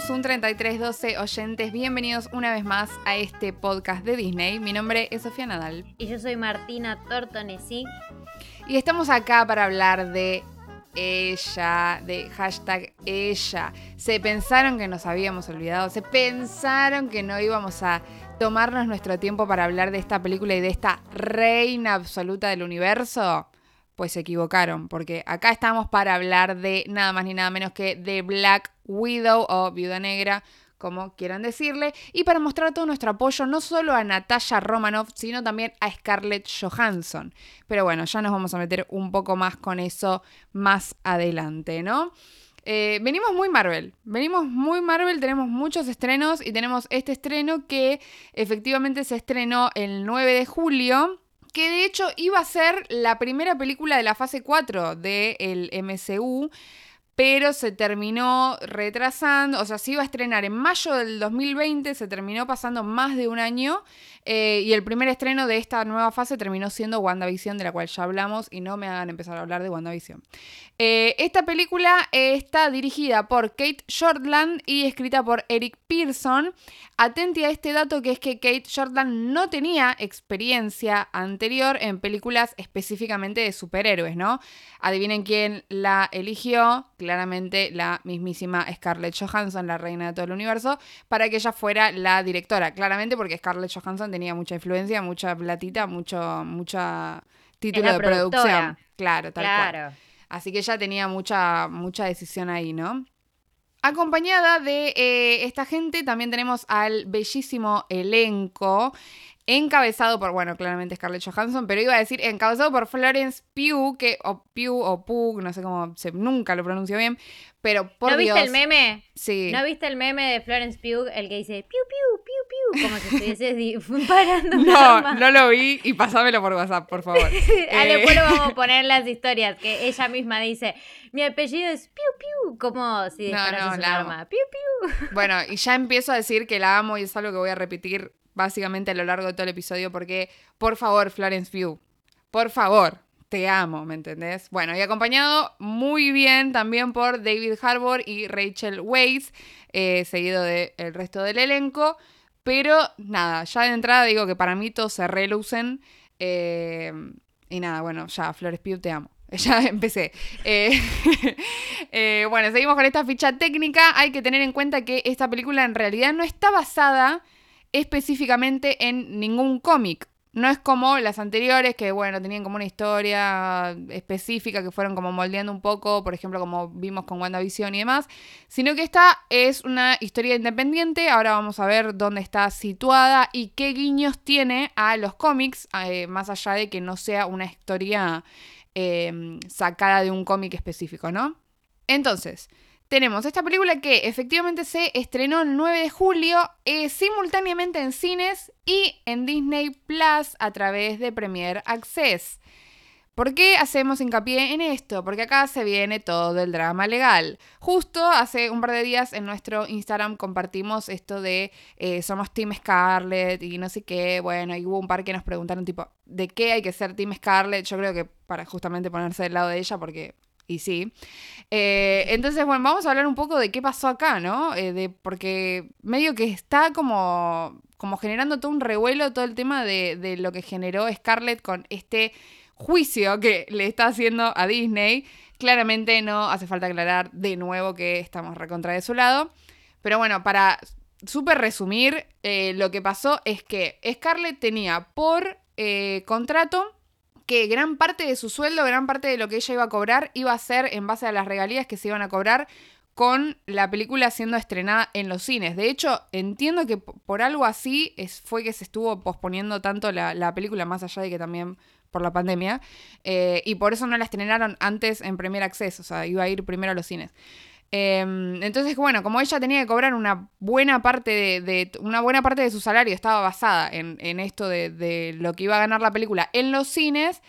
somos un 3312 oyentes. Bienvenidos una vez más a este podcast de Disney. Mi nombre es Sofía Nadal. Y yo soy Martina Tortonesi. Y estamos acá para hablar de ella, de hashtag ella. Se pensaron que nos habíamos olvidado, se pensaron que no íbamos a tomarnos nuestro tiempo para hablar de esta película y de esta reina absoluta del universo pues se equivocaron, porque acá estamos para hablar de nada más ni nada menos que de Black Widow o Viuda Negra, como quieran decirle, y para mostrar todo nuestro apoyo no solo a Natasha Romanoff, sino también a Scarlett Johansson. Pero bueno, ya nos vamos a meter un poco más con eso más adelante, ¿no? Eh, venimos muy Marvel, venimos muy Marvel, tenemos muchos estrenos y tenemos este estreno que efectivamente se estrenó el 9 de julio que de hecho iba a ser la primera película de la fase 4 del MCU, pero se terminó retrasando, o sea, se iba a estrenar en mayo del 2020, se terminó pasando más de un año eh, y el primer estreno de esta nueva fase terminó siendo WandaVision, de la cual ya hablamos y no me hagan empezar a hablar de WandaVision. Eh, esta película está dirigida por Kate Shortland y escrita por Eric Pearson. Atente a este dato que es que Kate Shortland no tenía experiencia anterior en películas específicamente de superhéroes, ¿no? Adivinen quién la eligió, claramente la mismísima Scarlett Johansson, la reina de todo el universo, para que ella fuera la directora, claramente porque Scarlett Johansson tenía mucha influencia, mucha platita, mucho, mucha título de producción. Claro, tal cual. Así que ella tenía mucha, mucha decisión ahí, ¿no? Acompañada de eh, esta gente también tenemos al bellísimo elenco encabezado por, bueno, claramente Scarlett Johansson, pero iba a decir encabezado por Florence Pugh, que, o Pugh o Pugh, no sé cómo, se, nunca lo pronuncio bien, pero por ¿No viste el meme? Sí. ¿No viste el meme de Florence Pugh, el que dice piu, piu, como si estuviese parando No, no lo vi y pasámelo por WhatsApp, por favor. ah, después lo vamos a poner las historias, que ella misma dice, mi apellido es piu, piu, como si disparase no, arma, piu, piu. Bueno, y ya empiezo a decir que la amo y es algo que voy a repetir básicamente a lo largo de todo el episodio porque, por favor, Florence Pugh, por favor, te amo, ¿me entendés? Bueno, y acompañado muy bien también por David Harbour y Rachel Weisz, eh, seguido del resto del elenco. Pero nada, ya de entrada digo que para mí todos se relucen. Eh, y nada, bueno, ya, Flores Pugh, te amo. Ya empecé. Eh, bueno, seguimos con esta ficha técnica. Hay que tener en cuenta que esta película en realidad no está basada específicamente en ningún cómic. No es como las anteriores que, bueno, tenían como una historia específica que fueron como moldeando un poco, por ejemplo, como vimos con WandaVision y demás, sino que esta es una historia independiente. Ahora vamos a ver dónde está situada y qué guiños tiene a los cómics, eh, más allá de que no sea una historia eh, sacada de un cómic específico, ¿no? Entonces, tenemos esta película que efectivamente se estrenó el 9 de julio eh, simultáneamente en cines y en Disney Plus a través de Premier Access. ¿Por qué hacemos hincapié en esto? Porque acá se viene todo el drama legal. Justo hace un par de días en nuestro Instagram compartimos esto de eh, somos Team Scarlett y no sé qué. Bueno, y hubo un par que nos preguntaron tipo, ¿de qué hay que ser Team Scarlett? Yo creo que para justamente ponerse del lado de ella porque y sí. Eh, entonces, bueno, vamos a hablar un poco de qué pasó acá, ¿no? Eh, de, porque medio que está como, como generando todo un revuelo, todo el tema de, de lo que generó Scarlett con este juicio que le está haciendo a Disney. Claramente no hace falta aclarar de nuevo que estamos recontra de su lado. Pero bueno, para súper resumir, eh, lo que pasó es que Scarlett tenía por contrato que gran parte de su sueldo, gran parte de lo que ella iba a cobrar, iba a ser en base a las regalías que se iban a cobrar con la película siendo estrenada en los cines. De hecho, entiendo que por algo así es, fue que se estuvo posponiendo tanto la, película, más allá de que también por la pandemia, eh, y por eso no la estrenaron antes en Premier Access, o sea, iba a ir primero a los cines. Em, entonces, bueno, como ella tenía que cobrar una buena parte de, una buena parte de su salario, estaba basada en, esto de, lo que iba a ganar la película en los cines.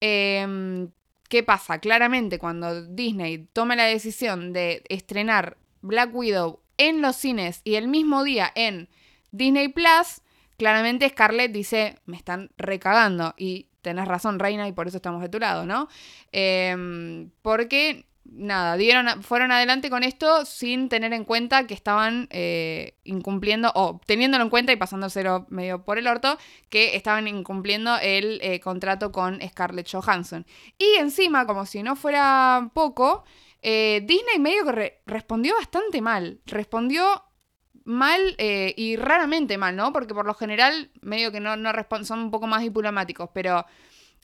Em, ¿Qué pasa? Claramente, cuando Disney toma la decisión de estrenar Black Widow en los cines y el mismo día en Disney Plus, claramente Scarlett dice: Me están recagando. Y tenés razón, Reina, y por eso estamos de tu lado, ¿no? Em, porque nada, dieron, fueron adelante con esto sin tener en cuenta que estaban eh, incumpliendo, o teniéndolo en cuenta y pasándoselo medio por el orto, que estaban incumpliendo el eh, contrato con Scarlett Johansson. Y encima, como si no fuera poco, eh, Disney medio que respondió bastante mal. Respondió mal y raramente mal, ¿no? Porque por lo general medio que no, no son un poco más diplomáticos, pero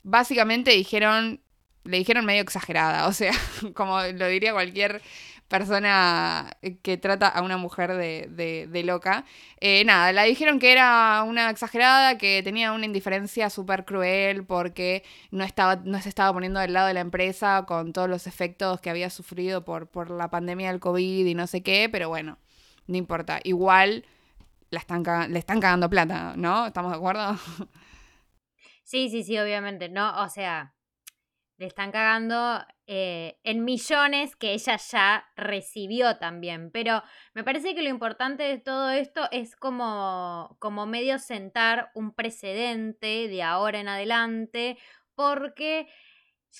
básicamente dijeron le dijeron medio exagerada, o sea, como lo diría cualquier persona que trata a una mujer de, loca. Eh, nada, la dijeron que era una exagerada, que tenía una indiferencia súper cruel porque no, estaba, no se estaba poniendo del lado de la empresa con todos los efectos que había sufrido por, por la pandemia del COVID y no sé qué, pero bueno, no importa. Igual la están, le están cagando plata, ¿no? ¿Estamos de acuerdo? Sí, sí, sí, obviamente. No, o sea, le están cagando eh, en millones que ella ya recibió también. Pero me parece que lo importante de todo esto es como, como medio sentar un precedente de ahora en adelante, porque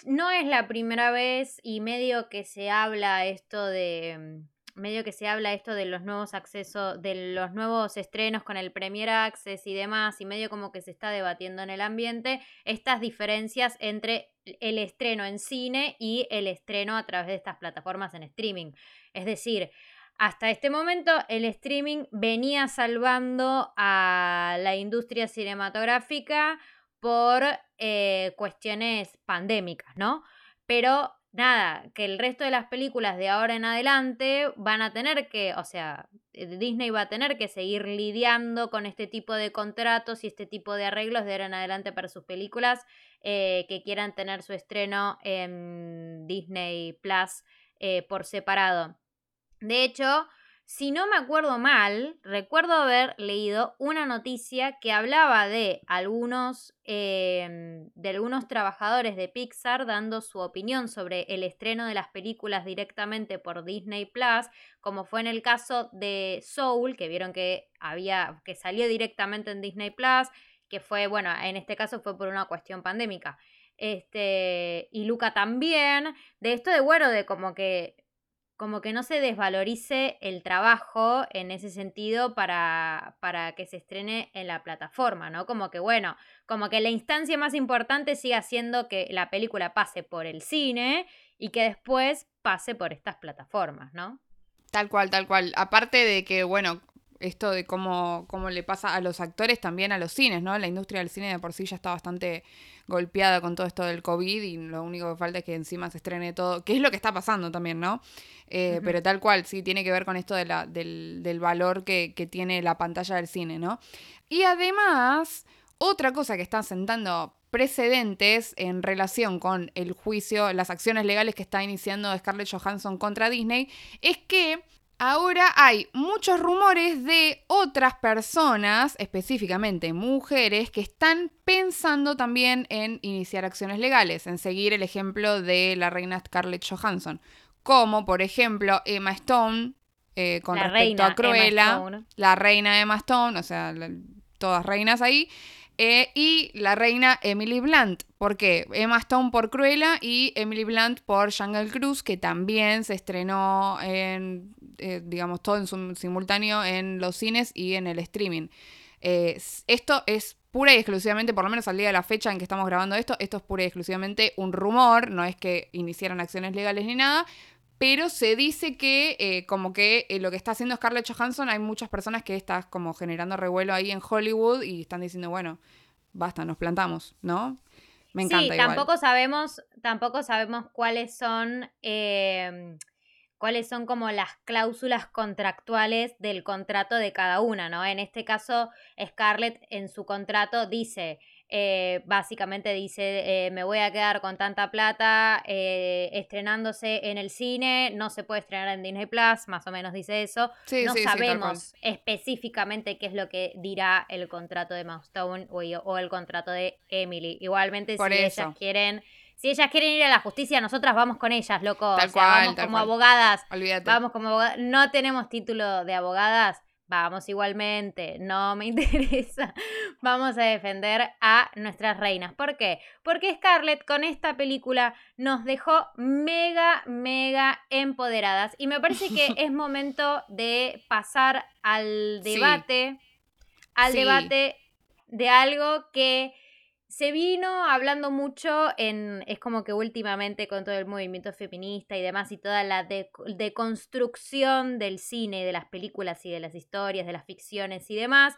no es la primera vez y medio que se habla esto de medio que se habla esto de los nuevos accesos, de los nuevos estrenos con el Premier Access y demás, y medio como que se está debatiendo en el ambiente estas diferencias entre el estreno en cine y el estreno a través de estas plataformas en streaming. Es decir, hasta este momento el streaming venía salvando a la industria cinematográfica por eh, cuestiones pandémicas, ¿no? Pero nada, que el resto de las películas de ahora en adelante van a tener que, o sea, eh, Disney va a tener que seguir lidiando con este tipo de contratos y este tipo de arreglos de ahora en adelante para sus películas eh, que quieran tener su estreno en Disney Plus eh, por separado. De hecho, si no me acuerdo mal, recuerdo haber leído una noticia que hablaba de algunos, em, de algunos trabajadores de Pixar dando su opinión sobre el estreno de las películas directamente por Disney Plus, como fue en el caso de Soul, que vieron que había, que salió directamente en Disney Plus, que fue, bueno, en este caso fue por una cuestión pandémica. Este, y Luca también, de esto de bueno, de como que como que no se desvalorice el trabajo en ese sentido para, para, que se estrene en la plataforma, ¿no? Como que, bueno, como que la instancia más importante siga siendo que la película pase por el cine y que después pase por estas plataformas, ¿no? Tal cual, tal cual. Aparte de que, bueno, esto de cómo, cómo le pasa a los actores, también a los cines, ¿no? La industria del cine de por sí ya está bastante golpeada con todo esto del COVID y lo único que falta es que encima se estrene todo, que es lo que está pasando también, ¿no? Eh, pero tal cual, sí, tiene que ver con esto de la, del, del valor que, que tiene la pantalla del cine, ¿no? Y además, otra cosa que está sentando precedentes en relación con el juicio, las acciones legales que está iniciando Scarlett Johansson contra Disney, es que Ahora hay muchos rumores de otras personas, específicamente mujeres, que están pensando también en iniciar acciones legales, en seguir el ejemplo de la reina Scarlett Johansson, como por ejemplo Emma Stone eh, con respecto a Cruella, la reina Emma Stone, o sea, todas reinas ahí, eh, y la reina Emily Blunt. ¿Por qué? Emma Stone por Cruella y Emily Blunt por Jungle Cruise, que también se estrenó en, eh, digamos, todo en simultáneo en los cines y en el streaming. Esto es pura y exclusivamente, por lo menos al día de la fecha en que estamos grabando esto, esto es pura y exclusivamente un rumor, no es que iniciaran acciones legales ni nada, pero se dice que eh, como que eh, lo que está haciendo Scarlett Johansson, hay muchas personas que están como generando revuelo ahí en Hollywood y están diciendo, bueno, basta, nos plantamos, ¿no? Me encanta. Sí, tampoco sabemos, tampoco sabemos cuáles son, em, cuáles son como las cláusulas contractuales del contrato de cada una, ¿no? En este caso, Scarlett en su contrato dice eh, básicamente dice, eh, me voy a quedar con tanta plata eh, estrenándose en el cine, no se puede estrenar en Disney Plus, más o menos dice eso. no sabemos específicamente qué es lo que dirá el contrato de Mouse o, el contrato de Emily. Igualmente, si ellas quieren... Si ellas quieren ir a la justicia, nosotras vamos con ellas, loco. vamos como abogadas. Vamos como abogadas. No tenemos título de abogadas, vamos igualmente, no me interesa. Vamos a defender a nuestras reinas. ¿Por qué? Porque Scarlett con esta película nos dejó mega, mega empoderadas. Y me parece que es momento de pasar al debate, al debate de algo que se vino hablando mucho en, es como que últimamente con todo el movimiento feminista y demás y toda la deconstrucción del cine, de las películas y de las historias, de las ficciones y demás,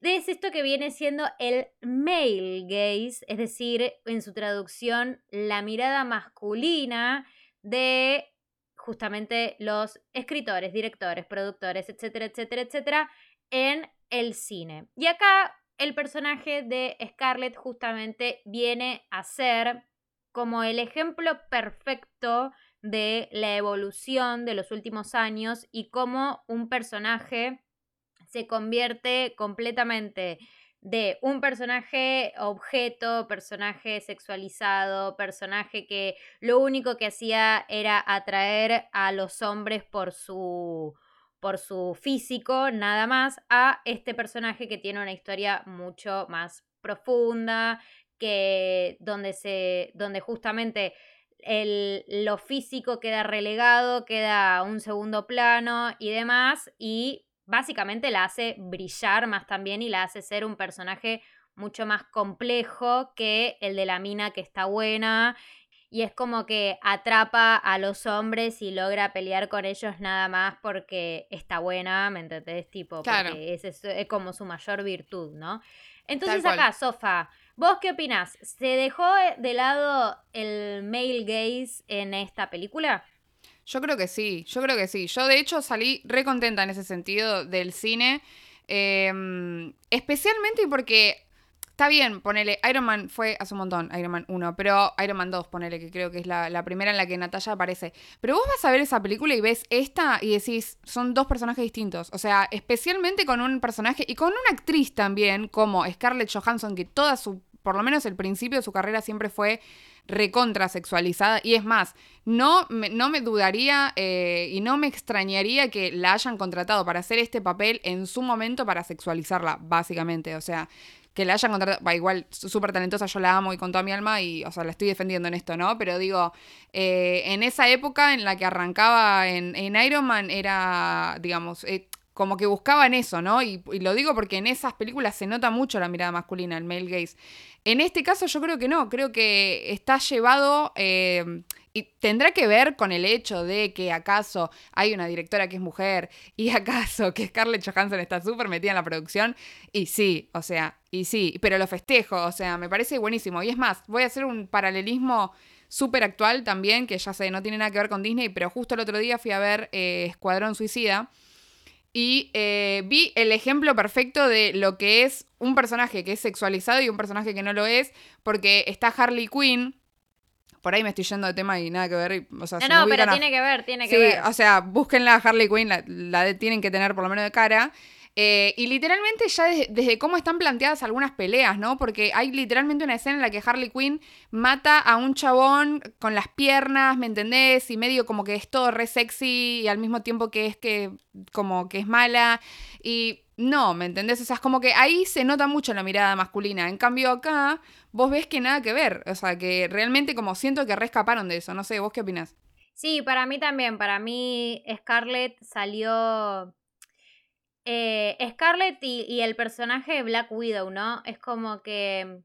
es esto que viene siendo el male gaze, es decir, en su traducción, la mirada masculina de justamente los escritores, directores, productores, etcétera, etcétera, etcétera, en el cine. Y acá el personaje de Scarlett justamente viene a ser como el ejemplo perfecto de la evolución de los últimos años y cómo un personaje se convierte completamente de un personaje objeto, personaje sexualizado, personaje que lo único que hacía era atraer a los hombres por su por su físico, nada más, a este personaje que tiene una historia mucho más profunda, que donde se. donde justamente el, lo físico queda relegado, queda a un segundo plano y demás. Y básicamente la hace brillar más también y la hace ser un personaje mucho más complejo que el de la mina que está buena y es como que atrapa a los hombres y logra pelear con ellos nada más porque está buena, ¿me entendés? Tipo, porque es, es, como su mayor virtud, ¿no? Entonces acá, Sofa, ¿vos qué opinás? ¿Se dejó de lado el male gaze en esta película? Yo creo que sí, yo creo que sí. Yo de hecho salí re contenta en ese sentido del cine. Em, especialmente porque Está bien, ponele, Iron Man fue hace un montón, Iron Man 1, pero Iron Man 2, ponele, que creo que es la, primera en la que Natalia aparece. Pero vos vas a ver esa película y ves esta y decís, son dos personajes distintos. O sea, especialmente con un personaje y con una actriz también, como Scarlett Johansson, que toda su, por lo menos el principio de su carrera siempre fue recontra sexualizada. Y es más, no me, no me dudaría eh, y no me extrañaría que la hayan contratado para hacer este papel en su momento para sexualizarla, básicamente. O sea, que la hayan contratado, va, igual súper talentosa, yo la amo y con toda mi alma y, o sea, la estoy defendiendo en esto, ¿no? Pero digo, eh, en esa época en la que arrancaba en, Iron Man era, digamos, eh, como que buscaban eso, ¿no? Y, lo digo porque en esas películas se nota mucho la mirada masculina, el male gaze. En este caso yo creo que no, creo que está llevado eh, y tendrá que ver con el hecho de que acaso hay una directora que es mujer y acaso que Scarlett Johansson está súper metida en la producción. Y sí, o sea, y sí, pero lo festejo, o sea, me parece buenísimo. Y es más, voy a hacer un paralelismo súper actual también, que ya sé, no tiene nada que ver con Disney, pero justo el otro día fui a ver eh, Escuadrón Suicida. Y eh, vi el ejemplo perfecto de lo que es un personaje que es sexualizado y un personaje que no lo es, porque está Harley Quinn, por ahí me estoy yendo de tema y nada que ver. O sea, no, no, pero tiene que ver, tiene que ver. Sí, o sea, búsquenla a Harley Quinn, la, tienen que tener por lo menos de cara. Eh, y literalmente ya desde, cómo están planteadas algunas peleas, ¿no? Porque hay literalmente una escena en la que Harley Quinn mata a un chabón con las piernas, ¿me entendés? Y medio como que es todo re sexy y al mismo tiempo que es que como que es mala. Y no, ¿me entendés? O sea, es como que ahí se nota mucho la mirada masculina. En cambio acá, vos ves que nada que ver. O sea, que realmente como siento que rescaparon de eso. No sé, ¿vos qué opinás? Sí, para mí también. Para mí Scarlett salió... Eh, Scarlett y, y el personaje de Black Widow, ¿no? Es como que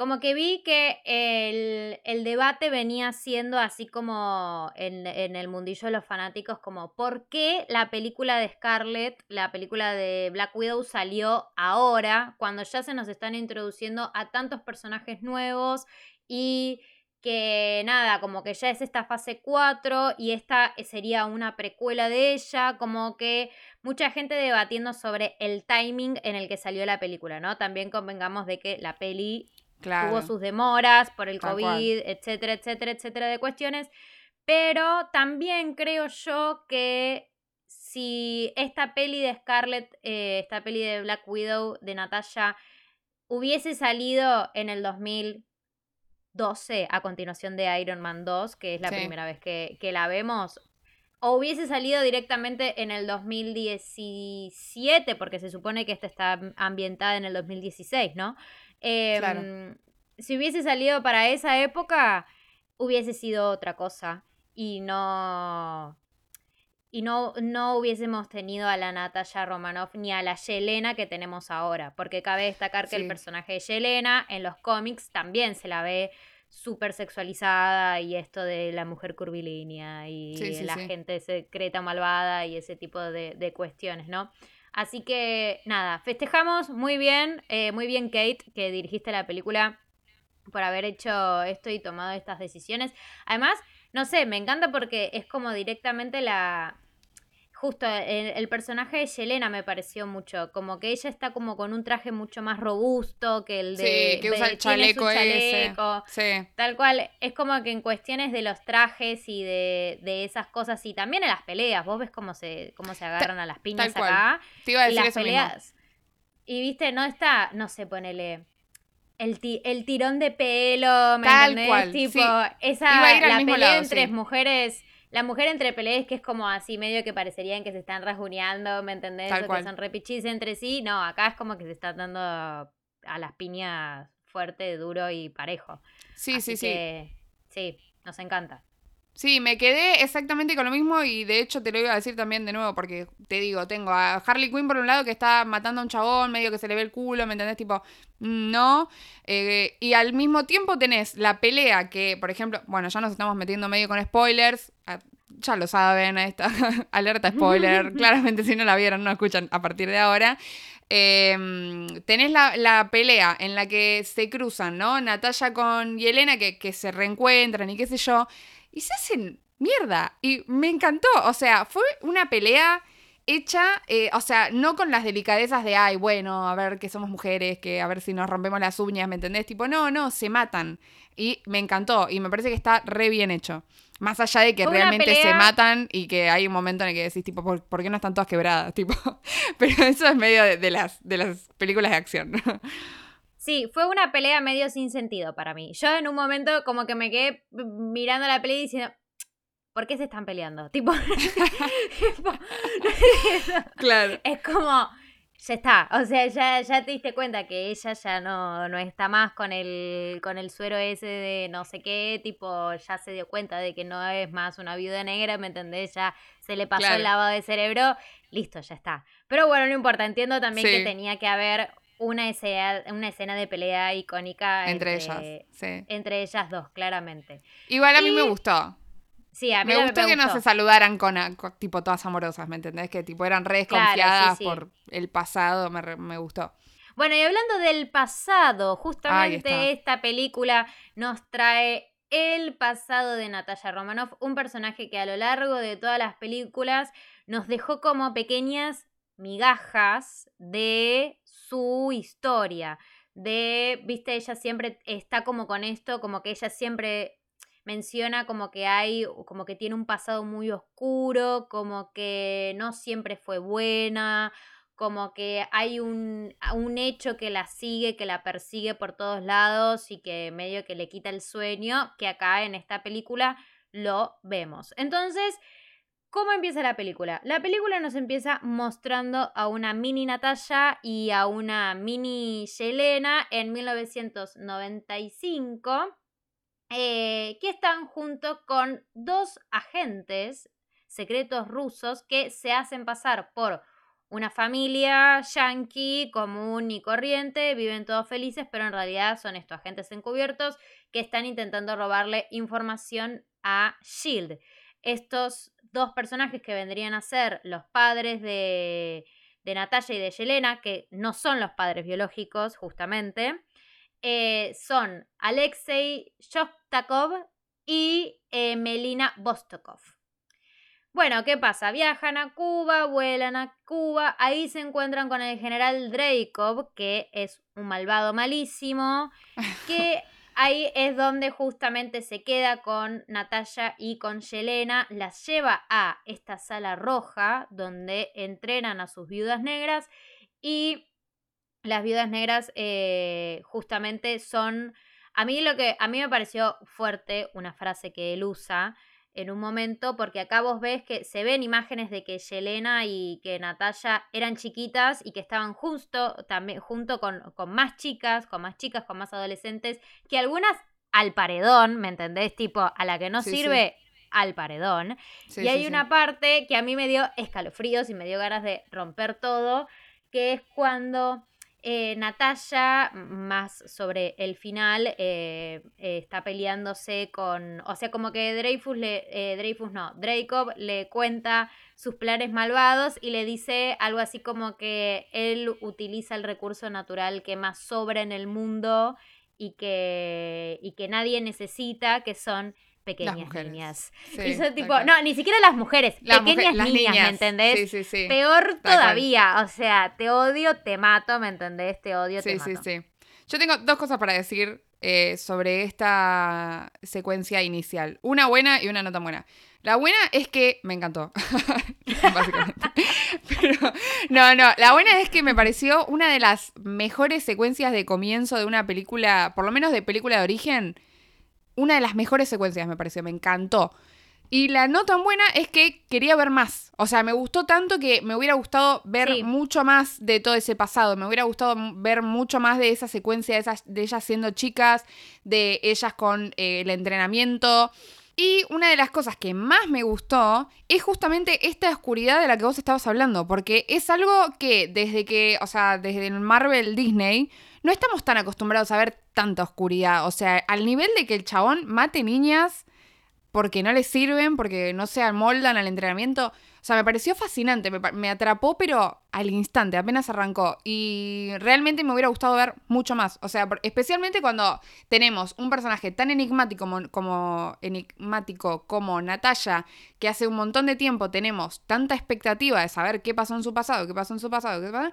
como que vi que el, debate venía siendo así como en, el mundillo de los fanáticos, como ¿por qué la película de Scarlett, la película de Black Widow salió ahora, cuando ya se nos están introduciendo a tantos personajes nuevos y que nada, como que ya es esta fase 4 y esta sería una precuela de ella, como que mucha gente debatiendo sobre el timing en el que salió la película, ¿no? También convengamos de que la peli Tuvo sus demoras por el COVID, etcétera, etcétera, etcétera de cuestiones. Pero también creo yo que si esta peli de Scarlett, eh, esta peli de Black Widow de Natasha, hubiese salido en el 2012 a continuación de Iron Man 2, que es la primera vez que, que la vemos, o hubiese salido directamente en el 2017, porque se supone que esta está ambientada en el 2016, ¿no? Em, si hubiese salido para esa época, hubiese sido otra cosa. Y no. Y no, no hubiésemos tenido a la Natalia Romanoff ni a la Yelena que tenemos ahora. Porque cabe destacar que el personaje de Yelena en los cómics también se la ve súper sexualizada y esto de la mujer curvilínea y la gente secreta malvada y ese tipo de, cuestiones, ¿no? Así que nada, festejamos muy bien, eh, muy bien Kate, que dirigiste la película por haber hecho esto y tomado estas decisiones. Además, no sé, me encanta porque es como directamente la, Justo, el, personaje de Yelena me pareció mucho, como que ella está como con un traje mucho más robusto que el de... Sí, que usa el chaleco, ese. Sí. Tal cual, es como que en cuestiones de los trajes y de, esas cosas, y también en las peleas, vos ves cómo se, cómo se agarran a las piñas acá. Te iba a decir y las peleas. Y viste, no está, no sé, ponele... El, el tirón de pelo, ¿me Tal Cual, tipo, esa la pelea entre mujeres la mujer entre peleas que es como así, medio que parecerían que se están rasguñando, ¿me entendés? o que son repichis entre sí. No, acá es como que se están dando a las piñas fuerte, duro y parejo. Sí, sí, sí. Sí, nos encanta. Sí, me quedé exactamente con lo mismo y de hecho te lo iba a decir también de nuevo porque te digo, tengo a Harley Quinn por un lado que está matando a un chabón, medio que se le ve el culo, ¿me entendés? Tipo, no. Eh, y al mismo tiempo tenés la pelea que, por ejemplo, bueno, ya nos estamos metiendo medio con spoilers, ah, ya lo saben, esta alerta spoiler, claramente si no la vieron no escuchan a partir de ahora. Em, tenés la, pelea en la que se cruzan, ¿no? Natalia con Yelena que, que se reencuentran y qué sé yo y se hacen mierda. Y me encantó. O sea, fue una pelea hecha, eh, o sea, no con las delicadezas de, ay, bueno, a ver que somos mujeres, que a ver si nos rompemos las uñas, ¿me entendés? Tipo, no, no, se matan. Y me encantó. Y me parece que está re bien hecho. Más allá de que realmente se matan y que hay un momento en el que decís, tipo, ¿por, qué no están todas quebradas? Tipo, pero eso es medio de, las, de las películas de acción. Sí, fue una pelea medio sin sentido para mí. Yo en un momento como que me quedé mirando la pelea y diciendo, ¿por qué se están peleando? Tipo, claro. Es como, ya está, o sea, ya, ya te diste cuenta que ella ya no, no está más con el, con el suero ese de no sé qué, tipo, ya se dio cuenta de que no es más una viuda negra, ¿me entendés? Ya se le pasó el lavado de cerebro, listo, ya está. Pero bueno, no importa, entiendo también que tenía que haber una escena, una escena de pelea icónica entre, ellas, sí. Entre ellas dos, claramente. Igual a mí me gustó. Sí, a mí me gustó que no se saludaran con, tipo todas amorosas, ¿me entendés? Que tipo eran re desconfiadas por el pasado, me, gustó. Bueno, y hablando del pasado, justamente esta película nos trae el pasado de Natalia Romanoff, un personaje que a lo largo de todas las películas nos dejó como pequeñas migajas de su historia. De, viste, ella siempre está como con esto, como que ella siempre menciona como que hay, como que tiene un pasado muy oscuro, como que no siempre fue buena, como que hay un, un, hecho que la sigue, que la persigue por todos lados y que medio que le quita el sueño, que acá en esta película lo vemos. Entonces, ¿Cómo empieza la película? La película nos empieza mostrando a una mini Natalia y a una mini Yelena en 1995, eh, que están junto con dos agentes secretos rusos que se hacen pasar por una familia yankee común y corriente, viven todos felices, pero en realidad son estos agentes encubiertos que están intentando robarle información a Shield. Estos dos personajes que vendrían a ser los padres de, de Natalia y de Yelena, que no son los padres biológicos, justamente, eh, son Alexei Shostakov y eh, Melina Vostokov. Bueno, ¿qué pasa? Viajan a Cuba, vuelan a Cuba, ahí se encuentran con el general Dreykov, que es un malvado malísimo, que Ahí es donde justamente se queda con Natalia y con Yelena, las lleva a esta sala roja donde entrenan a sus viudas negras y las viudas negras eh, justamente son, a mí lo que, a mí me pareció fuerte una frase que él usa, en un momento, porque acá vos ves que se ven imágenes de que Yelena y que Natalia eran chiquitas y que estaban justo también junto con, con más chicas, con más chicas, con más adolescentes, que algunas al paredón, ¿me entendés? Tipo, a la que no sirve, al paredón. y hay una parte que a mí me dio escalofríos y me dio ganas de romper todo, que es cuando eh, Natalia, más sobre el final, eh, está peleándose con. O sea, como que Dreyfus le. Eh, no, Dracob le cuenta sus planes malvados y le dice algo así como que él utiliza el recurso natural que más sobra en el mundo y que, y que nadie necesita, que son pequeñas niñas. y son tipo, no, ni siquiera las mujeres, pequeñas niñas, ¿me entendés? Sí, sí, Peor todavía, o sea, te odio, te mato, ¿me entendés? Te odio, te mato. Sí, sí, sí. Yo tengo dos cosas para decir eh, sobre esta secuencia inicial. Una buena y una no tan buena. La buena es que me encantó, básicamente. Pero, no, no, la buena es que me pareció una de las mejores secuencias de comienzo de una película, por lo menos de película de origen, una de las mejores secuencias, me pareció, me encantó. Y la no tan buena es que quería ver más. O sea, me gustó tanto que me hubiera gustado ver mucho más de todo ese pasado. Me hubiera gustado ver mucho más de esa secuencia de, esas, de ellas siendo chicas, de ellas con eh, el entrenamiento. Y una de las cosas que más me gustó es justamente esta oscuridad de la que vos estabas hablando, porque es algo que desde que, o sea, desde el Marvel Disney, no estamos tan acostumbrados a ver tanta oscuridad. O sea, al nivel de que el chabón mate niñas porque no les sirven, porque no se amoldan al entrenamiento. O sea, me pareció fascinante, me, atrapó, pero al instante, apenas arrancó. Y realmente me hubiera gustado ver mucho más. O sea, especialmente cuando tenemos un personaje tan enigmático como, como, enigmático como Natalia, que hace un montón de tiempo tenemos tanta expectativa de saber qué pasó en su pasado, qué pasó en su pasado, qué pasó,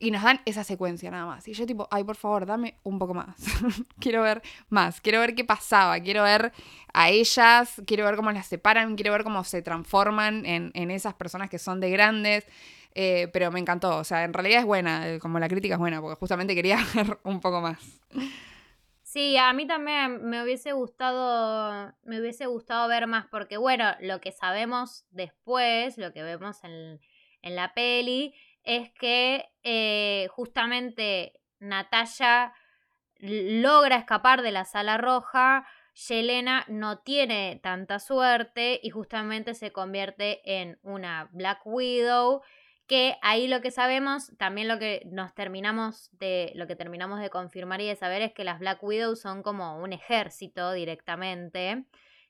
y nos dan esa secuencia nada más. Y yo tipo, ay, por favor, dame un poco más. quiero ver más, quiero ver qué pasaba, quiero ver a ellas, quiero ver cómo las separan, quiero ver cómo se transforman en, en esas personas que son de grandes. Eh, pero me encantó, o sea, en realidad es buena, eh, como la crítica es buena, porque justamente quería ver un poco más. Sí, a mí también me hubiese gustado, me hubiese gustado ver más, porque bueno, lo que sabemos después, lo que vemos en, en la peli, es que eh, justamente Natalia logra escapar de la sala roja, Yelena no tiene tanta suerte y justamente se convierte en una Black Widow que ahí lo que sabemos, también lo que nos terminamos de, lo que terminamos de confirmar y de saber es que las Black Widows son como un ejército directamente,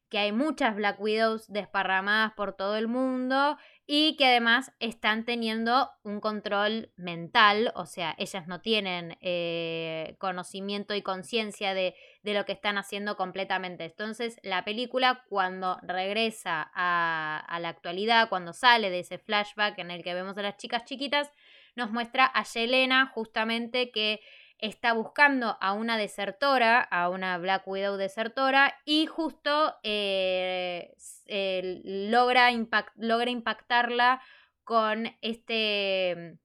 que hay muchas Black Widows desparramadas por todo el mundo y que además están teniendo un control mental, o sea, ellas no tienen eh, conocimiento y conciencia de, de, lo que están haciendo completamente. Entonces, la película cuando regresa a, a, la actualidad, cuando sale de ese flashback en el que vemos a las chicas chiquitas, nos muestra a Yelena justamente que está buscando a una desertora, a una Black Widow desertora, y justo eh, logra, logra impactarla con este,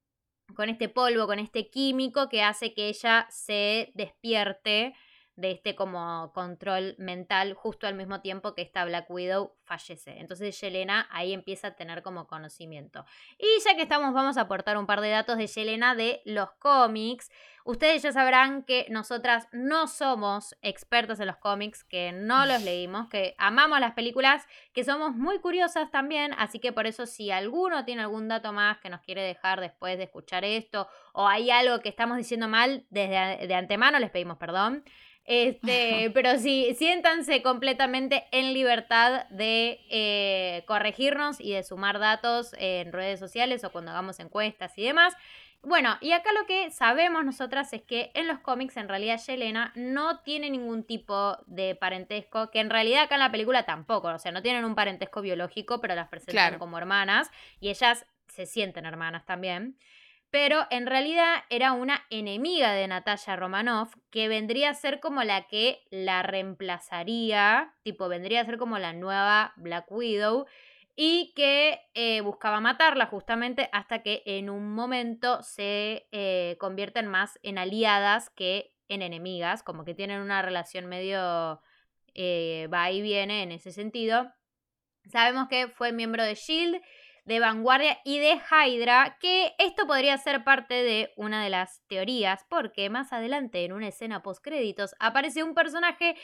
con este polvo, con este químico que hace que ella se despierte de este como control mental justo al mismo tiempo que esta Black Widow fallece. Entonces Yelena ahí empieza a tener como conocimiento. Y ya que estamos, vamos a aportar un par de datos de Yelena de los cómics. Ustedes ya sabrán que nosotras no somos expertos en los cómics, que no los leímos, que amamos las películas, que somos muy curiosas también, así que por eso si alguno tiene algún dato más que nos quiere dejar después de escuchar esto, o hay algo que estamos diciendo mal, desde de antemano les pedimos perdón. Este, pero sí, siéntanse completamente en libertad de eh, corregirnos y de sumar datos en redes sociales o cuando hagamos encuestas y demás. Bueno, y acá lo que sabemos nosotras es que en los cómics en realidad Yelena no tiene ningún tipo de parentesco, que en realidad acá en la película tampoco, o sea, no tienen un parentesco biológico, pero las presentan como hermanas y ellas se sienten hermanas también. Pero en realidad era una enemiga de Natalia Romanoff que vendría a ser como la que la reemplazaría, tipo vendría a ser como la nueva Black Widow y que eh, buscaba matarla justamente hasta que en un momento se eh, convierten más en aliadas que en enemigas, como que tienen una relación medio eh, va y viene en ese sentido. Sabemos que fue miembro de Shield, de Vanguardia y de Hydra, que esto podría ser parte de una de las teorías, porque más adelante en una escena post créditos aparece un personaje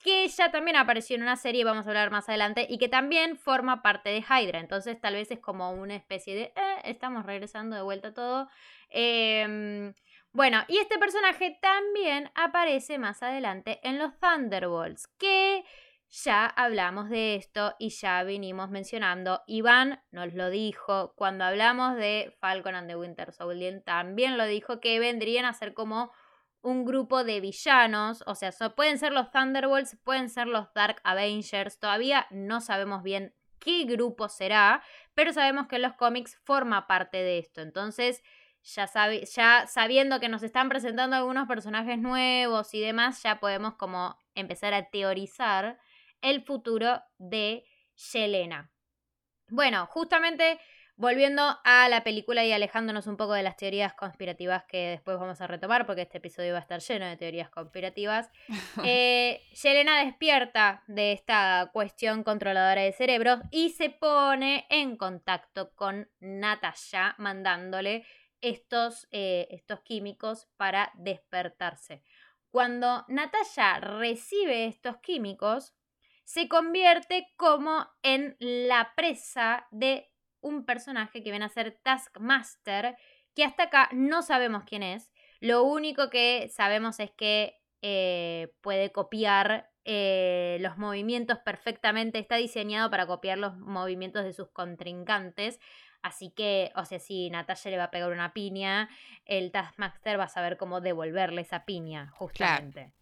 que ya también apareció en una serie, vamos a hablar más adelante, y que también forma parte de Hydra. Entonces tal vez es como una especie de, eh, estamos regresando de vuelta todo. Em, bueno, y este personaje también aparece más adelante en los Thunderbolts, que ya hablamos de esto y ya vinimos mencionando. Iván nos lo dijo cuando hablamos de Falcon and the Winter Soldier, también lo dijo que vendrían a ser como un grupo de villanos, o sea, pueden ser los Thunderbolts, pueden ser los Dark Avengers, todavía no sabemos bien qué grupo será, pero sabemos que en los cómics forma parte de esto, entonces ya, ya sabiendo que nos están presentando algunos personajes nuevos y demás, ya podemos como empezar a teorizar el futuro de Yelena. Bueno, justamente Volviendo a la película y alejándonos un poco de las teorías conspirativas que después vamos a retomar, porque este episodio va a estar lleno de teorías conspirativas, eh, Yelena despierta de esta cuestión controladora de cerebros y se pone en contacto con Natasha, mandándole estos, eh, estos químicos para despertarse. Cuando Natasha recibe estos químicos, se convierte como en la presa de un personaje que viene a ser Taskmaster, que hasta acá no sabemos quién es. Lo único que sabemos es que eh, puede copiar eh, los movimientos perfectamente, está diseñado para copiar los movimientos de sus contrincantes. Así que, o sea, si Natalia le va a pegar una piña, el Taskmaster va a saber cómo devolverle esa piña, justamente.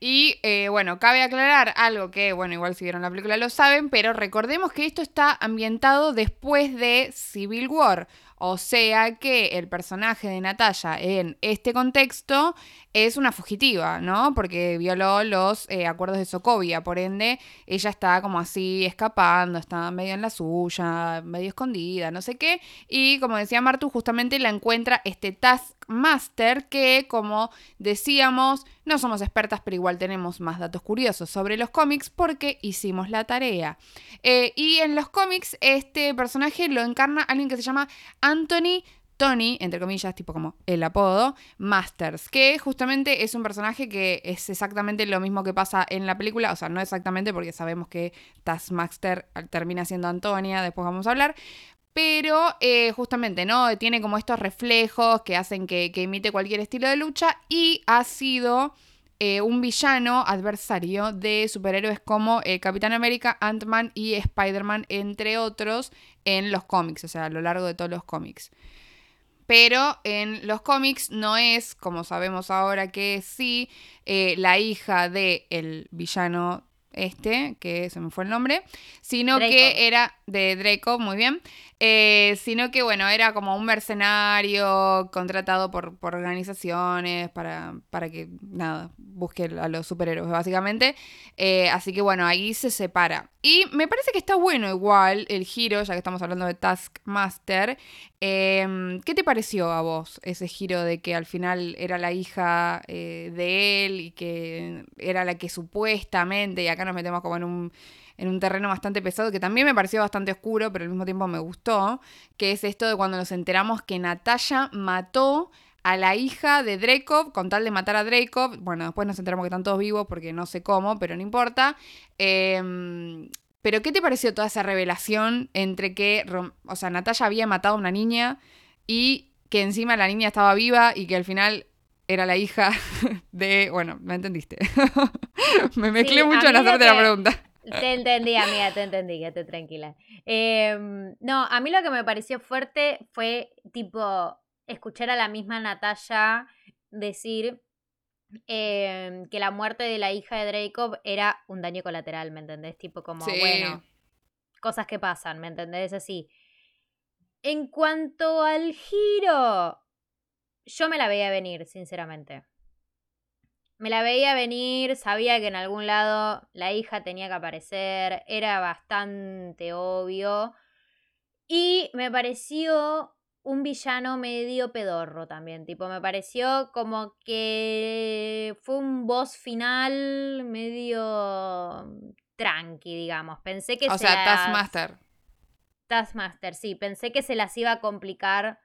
Y eh, bueno, cabe aclarar algo que, bueno, igual si vieron la película lo saben, pero recordemos que esto está ambientado después de Civil War. O sea que el personaje de Natalia en este contexto es una fugitiva, ¿no? Porque violó los eh, acuerdos de Sokovia, por ende, ella está como así escapando, está medio en la suya, medio escondida, no sé qué. Y como decía Martu, justamente la encuentra este Taskmaster que, como decíamos, no somos expertas, pero igual tenemos más datos curiosos sobre los cómics porque hicimos la tarea. Eh, y en los cómics, este personaje lo encarna alguien que se llama Anthony Tony, entre comillas, tipo como el apodo, Masters, que justamente es un personaje que es exactamente lo mismo que pasa en la película, o sea, no exactamente porque sabemos que Taskmaster termina siendo Antonia, después vamos a hablar, pero eh, justamente, ¿no? Tiene como estos reflejos que hacen que, imite cualquier estilo de lucha y ha sido... Eh, un villano adversario de superhéroes como el Capitán América, Ant-Man y Spider-Man, entre otros, en los cómics, o sea, a lo largo de todos los cómics. Pero en los cómics no es, como sabemos ahora que sí, eh, la hija del el villano este, que se me fue el nombre, sino que era de Draco, muy bien, eh, sino que bueno, era como un mercenario contratado por, organizaciones para, para, que, nada, busque a los superhéroes, básicamente. Eh, así que bueno, ahí se separa. Y me parece que está bueno igual el giro, ya que estamos hablando de Taskmaster. Em, ¿Qué te pareció a vos ese giro de que al final era la hija eh, de él y que era la que supuestamente, y acá nos metemos como en un en un terreno bastante pesado que también me pareció bastante oscuro, pero al mismo tiempo me gustó, que es esto de cuando nos enteramos que Natalia mató a la hija de Dracov con tal de matar a Dracov. Bueno, después nos enteramos que están todos vivos porque no sé cómo, pero no importa. Em, pero ¿qué te pareció toda esa revelación entre que, o sea, Natalia había matado a una niña y que encima la niña estaba viva y que al final era la hija de... Bueno, me entendiste. me mezclé mucho en hacerte la pregunta. Te entendí, amiga, te entendí, quédate tranquila. Em, no, a mí lo que me pareció fuerte fue tipo escuchar a la misma Natalia decir em, que la muerte de la hija de Draco era un daño colateral, ¿me entendés? Tipo como, bueno, cosas que pasan, ¿me entendés? Así. En cuanto al giro, yo me la veía venir, sinceramente. Me la veía venir, sabía que en algún lado la hija tenía que aparecer, era bastante obvio. Y me pareció un villano medio pedorro también, tipo, me pareció como que fue un boss final medio tranqui, digamos. Pensé que O se sea, las- Taskmaster. Taskmaster, sí, pensé que se las iba a complicar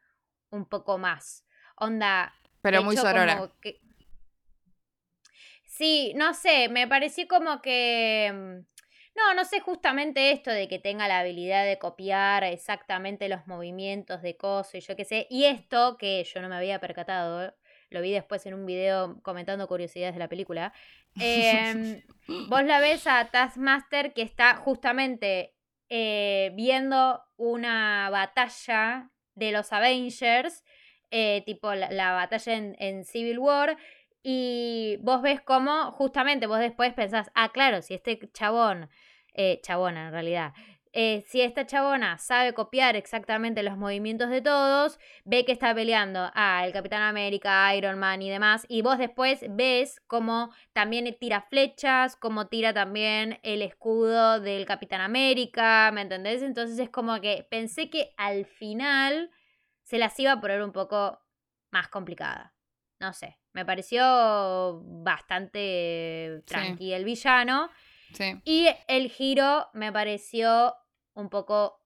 un poco más. Onda. Pero muy hecho, sorora. como que- Sí, no sé, me pareció como que. mm, No, no sé justamente esto de que tenga la habilidad de copiar exactamente los movimientos de coso y yo qué sé. Y esto que yo no me había percatado, ¿eh? lo vi después en un video comentando curiosidades de la película. em, vos la ves a Taskmaster que está justamente eh, viendo una batalla de los Avengers, eh, tipo la, la batalla en, en Civil War, y vos ves cómo justamente vos después pensás, ah, claro, si este chabón, eh, chabona en realidad, eh, si esta chabona sabe copiar exactamente los movimientos de todos, ve que está peleando a el Capitán América, Iron Man y demás, y vos después ves cómo también tira flechas, cómo tira también el escudo del Capitán América, ¿me entendés? Entonces es como que pensé que al final se las iba a poner un poco más complicada. No sé, me pareció bastante tranqui el villano. Sí. Y el giro me pareció un poco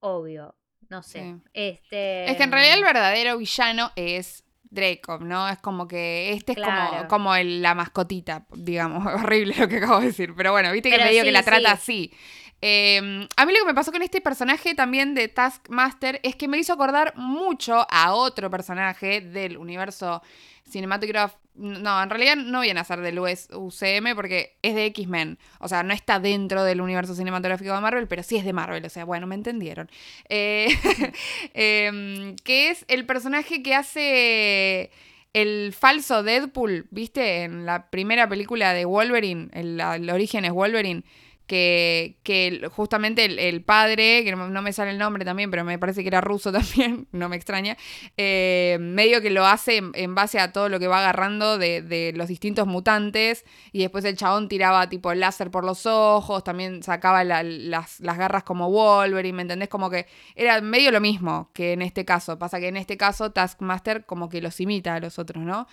obvio. No sé. Sí. Este. Es que en realidad el verdadero villano es Draco, ¿no? Es como que este es como, como el- la mascotita, digamos. Horrible lo que acabo de decir. Pero bueno, viste que Pero me digo que la trata sí. así. Eh, a mí lo que me pasó con este personaje también de Taskmaster es que me hizo acordar mucho a otro personaje del universo cinematográfico. No, en realidad no viene a ser del US UCM porque es de X-Men. O sea, no está dentro del universo cinematográfico de Marvel, pero sí es de Marvel. O sea, bueno, me entendieron. Eh, em, que es el personaje que hace el falso Deadpool, ¿viste? En la primera película de Wolverine, el, el origen es Wolverine, que, que justamente el, el padre, que no, me sale el nombre también, pero me parece que era ruso también, no me extraña, eh, medio que lo hace en, base a todo lo que va agarrando de, de los distintos mutantes, y después el chabón tiraba tipo láser por los ojos, también sacaba la- las, las garras como Wolverine, ¿me entendés? Como que era medio lo mismo que en este caso. Pasa que en este caso Taskmaster como que los imita a los otros, ¿no?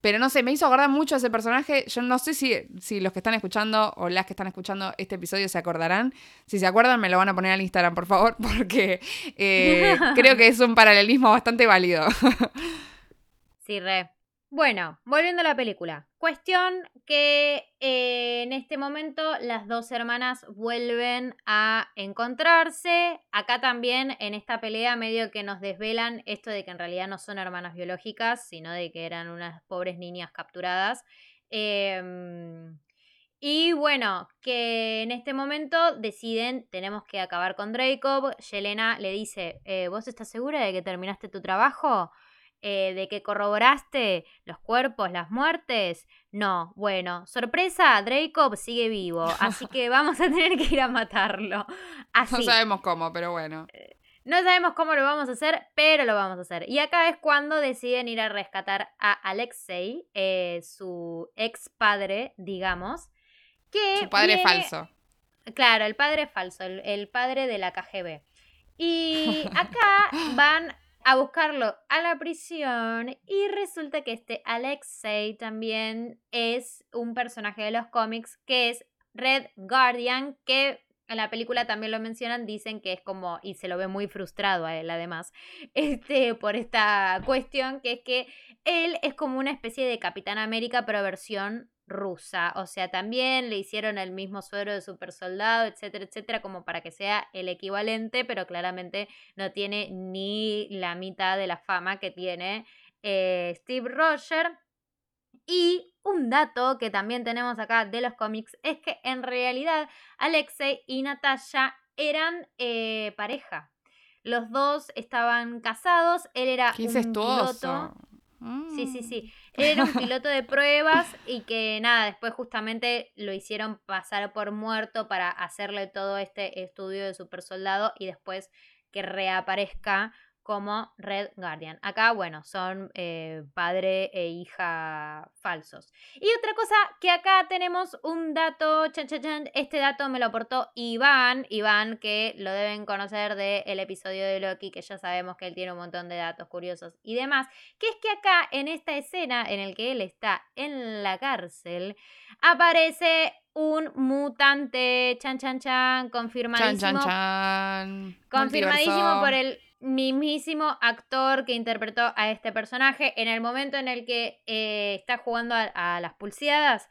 Pero no sé, me hizo acordar mucho a ese personaje. Yo no sé si, si los que están escuchando o las que están escuchando este episodio se acordarán. Si se acuerdan, me lo van a poner al Instagram, por favor, porque eh, creo que es un paralelismo bastante válido. Sí, re. Bueno, volviendo a la película. Cuestión que eh, en este momento las dos hermanas vuelven a encontrarse. Acá también en esta pelea medio que nos desvelan esto de que en realidad no son hermanas biológicas, sino de que eran unas pobres niñas capturadas. Em, y bueno, que en este momento deciden, tenemos que acabar con Draco. Yelena le dice, eh, ¿vos estás segura de que terminaste tu trabajo? Eh, ¿De que corroboraste los cuerpos, las muertes? No, bueno, sorpresa, Draco sigue vivo, así que vamos a tener que ir a matarlo. Así. No sabemos cómo, pero bueno. No sabemos cómo lo vamos a hacer, pero lo vamos a hacer. Y acá es cuando deciden ir a rescatar a Alexei, eh, su ex padre, digamos. Que Su padre viene- falso. Claro, el padre falso, el, el padre de la KGB. Y acá van a buscarlo a la prisión y resulta que este Alexei también es un personaje de los cómics que es Red Guardian, que en la película también lo mencionan, dicen que es como, y se lo ve muy frustrado a él además, este, por esta cuestión, que es que él es como una especie de Capitán América, pero versión rusa. O sea, también le hicieron el mismo suero de super soldado, etcétera, etcétera, como para que sea el equivalente, pero claramente no tiene ni la mitad de la fama que tiene eh, Steve Roger. Y un dato que también tenemos acá de los cómics es que en realidad Alexei y Natasha eran eh, pareja. Los dos estaban casados, él era Qué un incestuoso. piloto. Sí, sí, Mm. sí. Era un piloto de pruebas y que nada, después justamente lo hicieron pasar por muerto para hacerle todo este estudio de super soldado y después que reaparezca como Red Guardian. Acá, bueno, son eh, padre e hija falsos. Y otra cosa, que acá tenemos un dato, chan, chan, chan, este dato me lo aportó Iván, Iván que lo deben conocer del episodio de Loki, que ya sabemos que él tiene un montón de datos curiosos y demás, que es que acá en esta escena en el que él está en la cárcel, aparece un mutante, chan chan chan, confirmadísimo. Chan, chan, chan. Confirmadísimo Multiverso. por el mismísimo actor que interpretó a este personaje en el momento en el que eh, está jugando a, a las pulseadas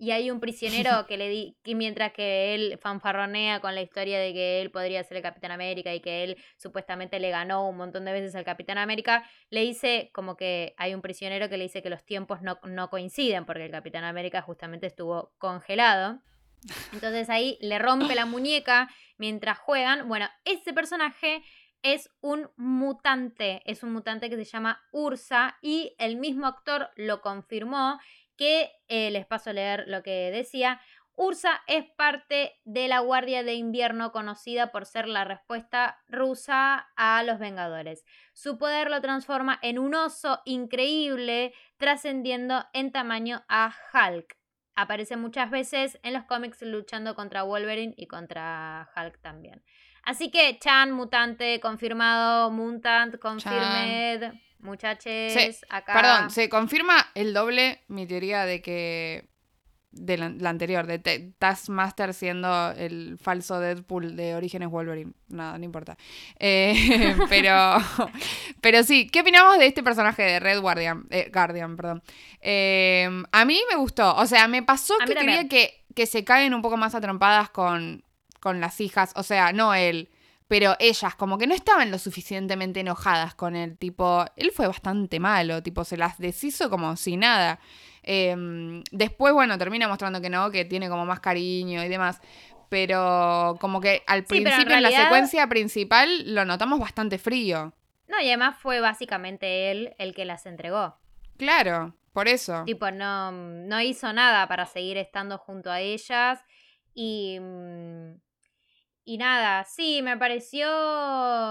y hay un prisionero que le di que mientras que él fanfarronea con la historia de que él podría ser el Capitán América y que él supuestamente le ganó un montón de veces al Capitán América, le dice como que hay un prisionero que le dice que los tiempos no, no coinciden porque el Capitán América justamente estuvo congelado. Entonces ahí le rompe la muñeca mientras juegan. Bueno, ese personaje es un mutante, es un mutante que se llama Ursa y el mismo actor lo confirmó que eh, les paso a leer lo que decía. Ursa es parte de la Guardia de Invierno conocida por ser la respuesta rusa a los Vengadores. Su poder lo transforma en un oso increíble, trascendiendo en tamaño a Hulk. Aparece muchas veces en los cómics luchando contra Wolverine y contra Hulk también. Así que Chan, mutante, confirmado, mutant, confirmed, muchachos, Sí, acá. Perdón, se confirma el doble mi teoría de que. de la, la anterior, de Te- Taskmaster siendo el falso Deadpool de Orígenes Wolverine. Nada, no importa. Eh, pero. Pero sí, ¿qué opinamos de este personaje de Red Guardian? eh, Guardian, perdón. Eh, a mí me gustó. O sea, me pasó que quería que, que se caen un poco más atrompadas con, con las hijas. O sea, no él. Pero ellas, como que no estaban lo suficientemente enojadas con él. Tipo, él fue bastante malo. Tipo, se las deshizo como si nada. Eh, después, bueno, termina mostrando que no, que tiene como más cariño y demás. Pero como que al pero en principio, en, la secuencia principal, lo notamos bastante frío. No, y además fue básicamente él el que las entregó. Claro, por eso. Tipo, no, no hizo nada para seguir estando junto a ellas. Y. Y nada, sí, me pareció.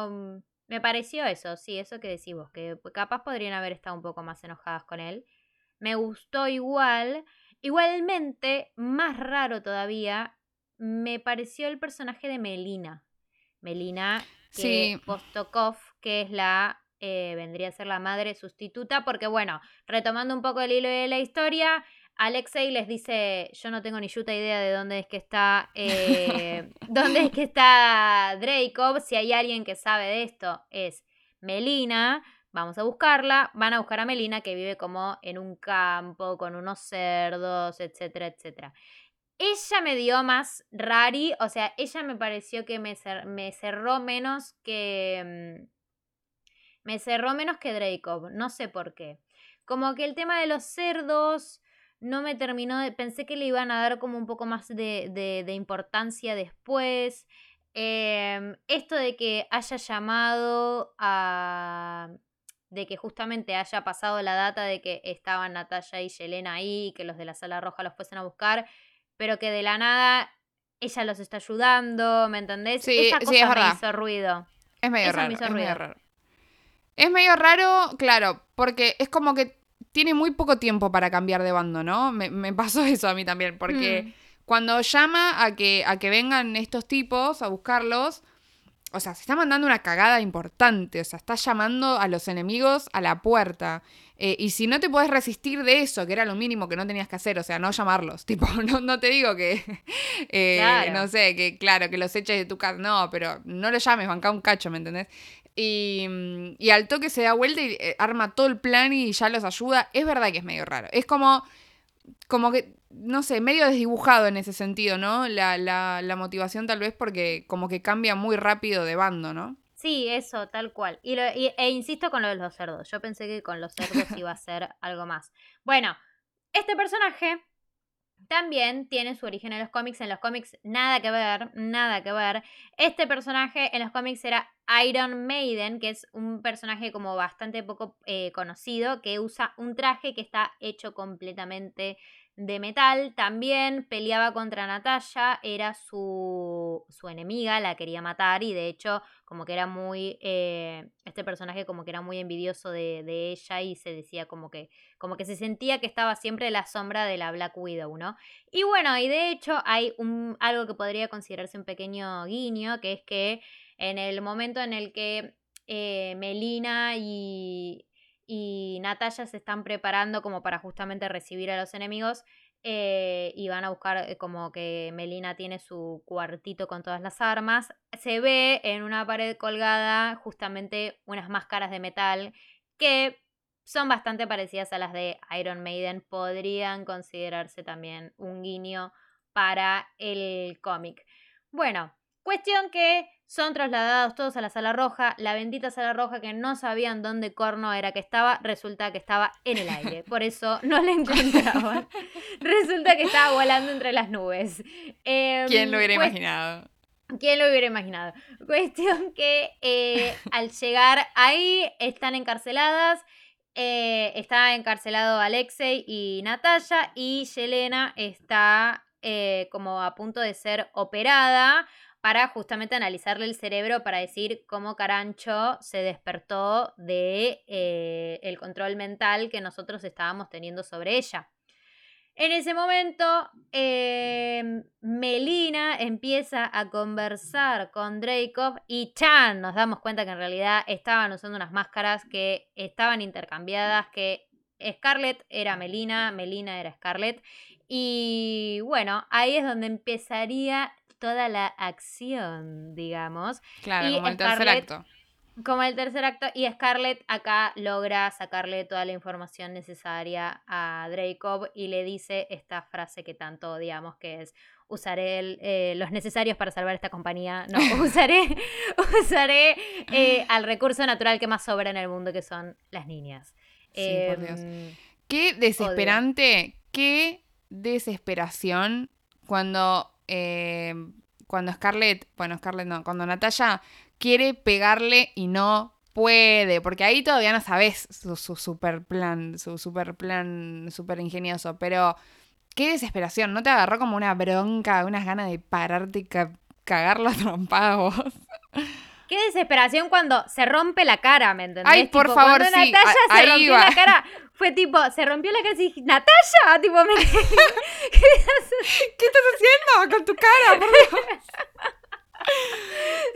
mm, Me pareció eso, sí, eso que decís vos, que capaz podrían haber estado un poco más enojadas con él. Me gustó igual. Igualmente, más raro todavía, me pareció el personaje de Melina. Melina, que Sí. Postokov, que es la. eh, vendría a ser la madre sustituta, porque bueno, retomando un poco el hilo de la historia, Alexei les dice, yo no tengo ni yuta idea de dónde es que está, eh, dónde es que está Dracov, si hay alguien que sabe de esto es Melina, vamos a buscarla, van a buscar a Melina que vive como en un campo con unos cerdos, etcétera, etcétera. Ella me dio más rari, o sea, ella me pareció que me, cer- me cerró menos que... mm, Me cerró menos que Dracov, no sé por qué. Como que el tema de los cerdos no me terminó de... Pensé que le iban a dar como un poco más de, de- de importancia después. Em, esto de que haya llamado a... De que justamente haya pasado la data de que estaban Natalia y Yelena ahí, que los de la sala roja los fuesen a buscar, pero que de la nada ella los está ayudando, ¿me entendés? Sí, Esa sí, cosa es me hizo ruido. Es medio Eso me raro. hizo Es medio ruido. raro. Es medio raro, claro, porque es como que tiene muy poco tiempo para cambiar de bando, ¿no? Me, me pasó eso a mí también, porque Mm. cuando llama a que, a que vengan estos tipos a buscarlos, o sea, se está mandando una cagada importante, o sea, está llamando a los enemigos a la puerta. Eh, y si no te puedes resistir de eso, que era lo mínimo que no tenías que hacer, o sea, no llamarlos, tipo, no, no te digo que, eh, Claro. no sé, que claro, que los eches de tu casa, no, pero no lo llames, banca un cacho, ¿me entendés? Y, mm, y al toque se da vuelta y eh, arma todo el plan y ya los ayuda. Es verdad que es medio raro. Es como, como que, no sé, medio desdibujado en ese sentido, ¿no? La, la, la motivación tal vez porque como que cambia muy rápido de bando, ¿no? Sí, eso, tal cual. Y, lo- y- e insisto con lo de los cerdos. Yo pensé que con los cerdos iba a ser algo más. Bueno, este personaje también tiene su origen en los cómics. En los cómics nada que ver, nada que ver. Este personaje en los cómics era Iron Maiden, que es un personaje como bastante poco eh, conocido, que usa un traje que está hecho completamente de metal, también peleaba contra Natalia, era su, su enemiga, la quería matar y de hecho como que era muy, eh, este personaje como que era muy envidioso de, de, ella y se decía como que, como que se sentía que estaba siempre en la sombra de la Black Widow, ¿no? Y bueno, y de hecho hay un, algo que podría considerarse un pequeño guiño, que es que en el momento en el que eh, Melina y, y Natalia se están preparando como para justamente recibir a los enemigos. Eh, y van a buscar eh, como que Melina tiene su cuartito con todas las armas. Se ve en una pared colgada justamente unas máscaras de metal que son bastante parecidas a las de Iron Maiden. Podrían considerarse también un guiño para el cómic. Bueno, cuestión que son trasladados todos a la sala roja. La bendita sala roja que no sabían dónde corno era que estaba, resulta que estaba en el aire. Por eso no la encontraban. resulta que estaba volando entre las nubes. Em, ¿Quién lo hubiera imaginado? ¿Quién lo hubiera imaginado? Cuestión que eh, al llegar ahí están encarceladas. Eh, está encarcelado Alexei y Natalia y Yelena está eh, como a punto de ser operada para justamente analizarle el cerebro para decir cómo Carancho se despertó de eh, el control mental que nosotros estábamos teniendo sobre ella. En ese momento, em, Melina empieza a conversar con Dracov y Chan nos damos cuenta que en realidad estaban usando unas máscaras que estaban intercambiadas, que Scarlett era Melina, Melina era Scarlett. Y bueno, ahí es donde empezaría toda la acción, digamos. Claro, como el tercer acto. Como el tercer acto, y Scarlett acá logra sacarle toda la información necesaria a Dracov y le dice esta frase que tanto odiamos, que es usaré eh, los necesarios para salvar esta compañía. No, usaré, usaré eh, al recurso natural que más sobra en el mundo, que son las niñas. Sí, por Dios. Em, qué desesperante, qué desesperación cuando eh, cuando Scarlett, bueno, Scarlett no, cuando Natalia quiere pegarle y no puede, porque ahí todavía no sabes su, super plan, su super plan, super ingenioso, pero qué desesperación, ¿no te agarró como una bronca, unas ganas de pararte y cagar la trompada vos? Qué desesperación cuando se rompe la cara, ¿me entendés? Ay, por favor, cuando sí. Natalia se rompió la cara, fue tipo, se rompió la cara y dije, ¡Natalia! Tipo, me... ¿Qué, estás haciendo con tu cara?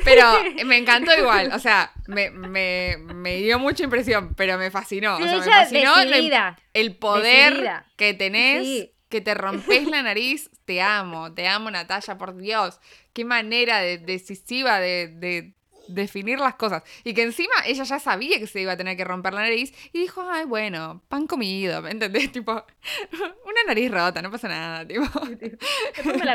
Pero me encantó igual, o sea, me, me, me, dio mucha impresión, pero me fascinó. o sea, me fascinó el, poder que tenés, que te rompes la nariz. Te amo, te amo, Natalia, por Dios. Qué manera de, decisiva de definir las cosas. Y que encima ella ya sabía que se iba a tener que romper la nariz y dijo, ay, bueno, pan comido, ¿me entendés? Tipo, una nariz rota, no pasa nada, tipo.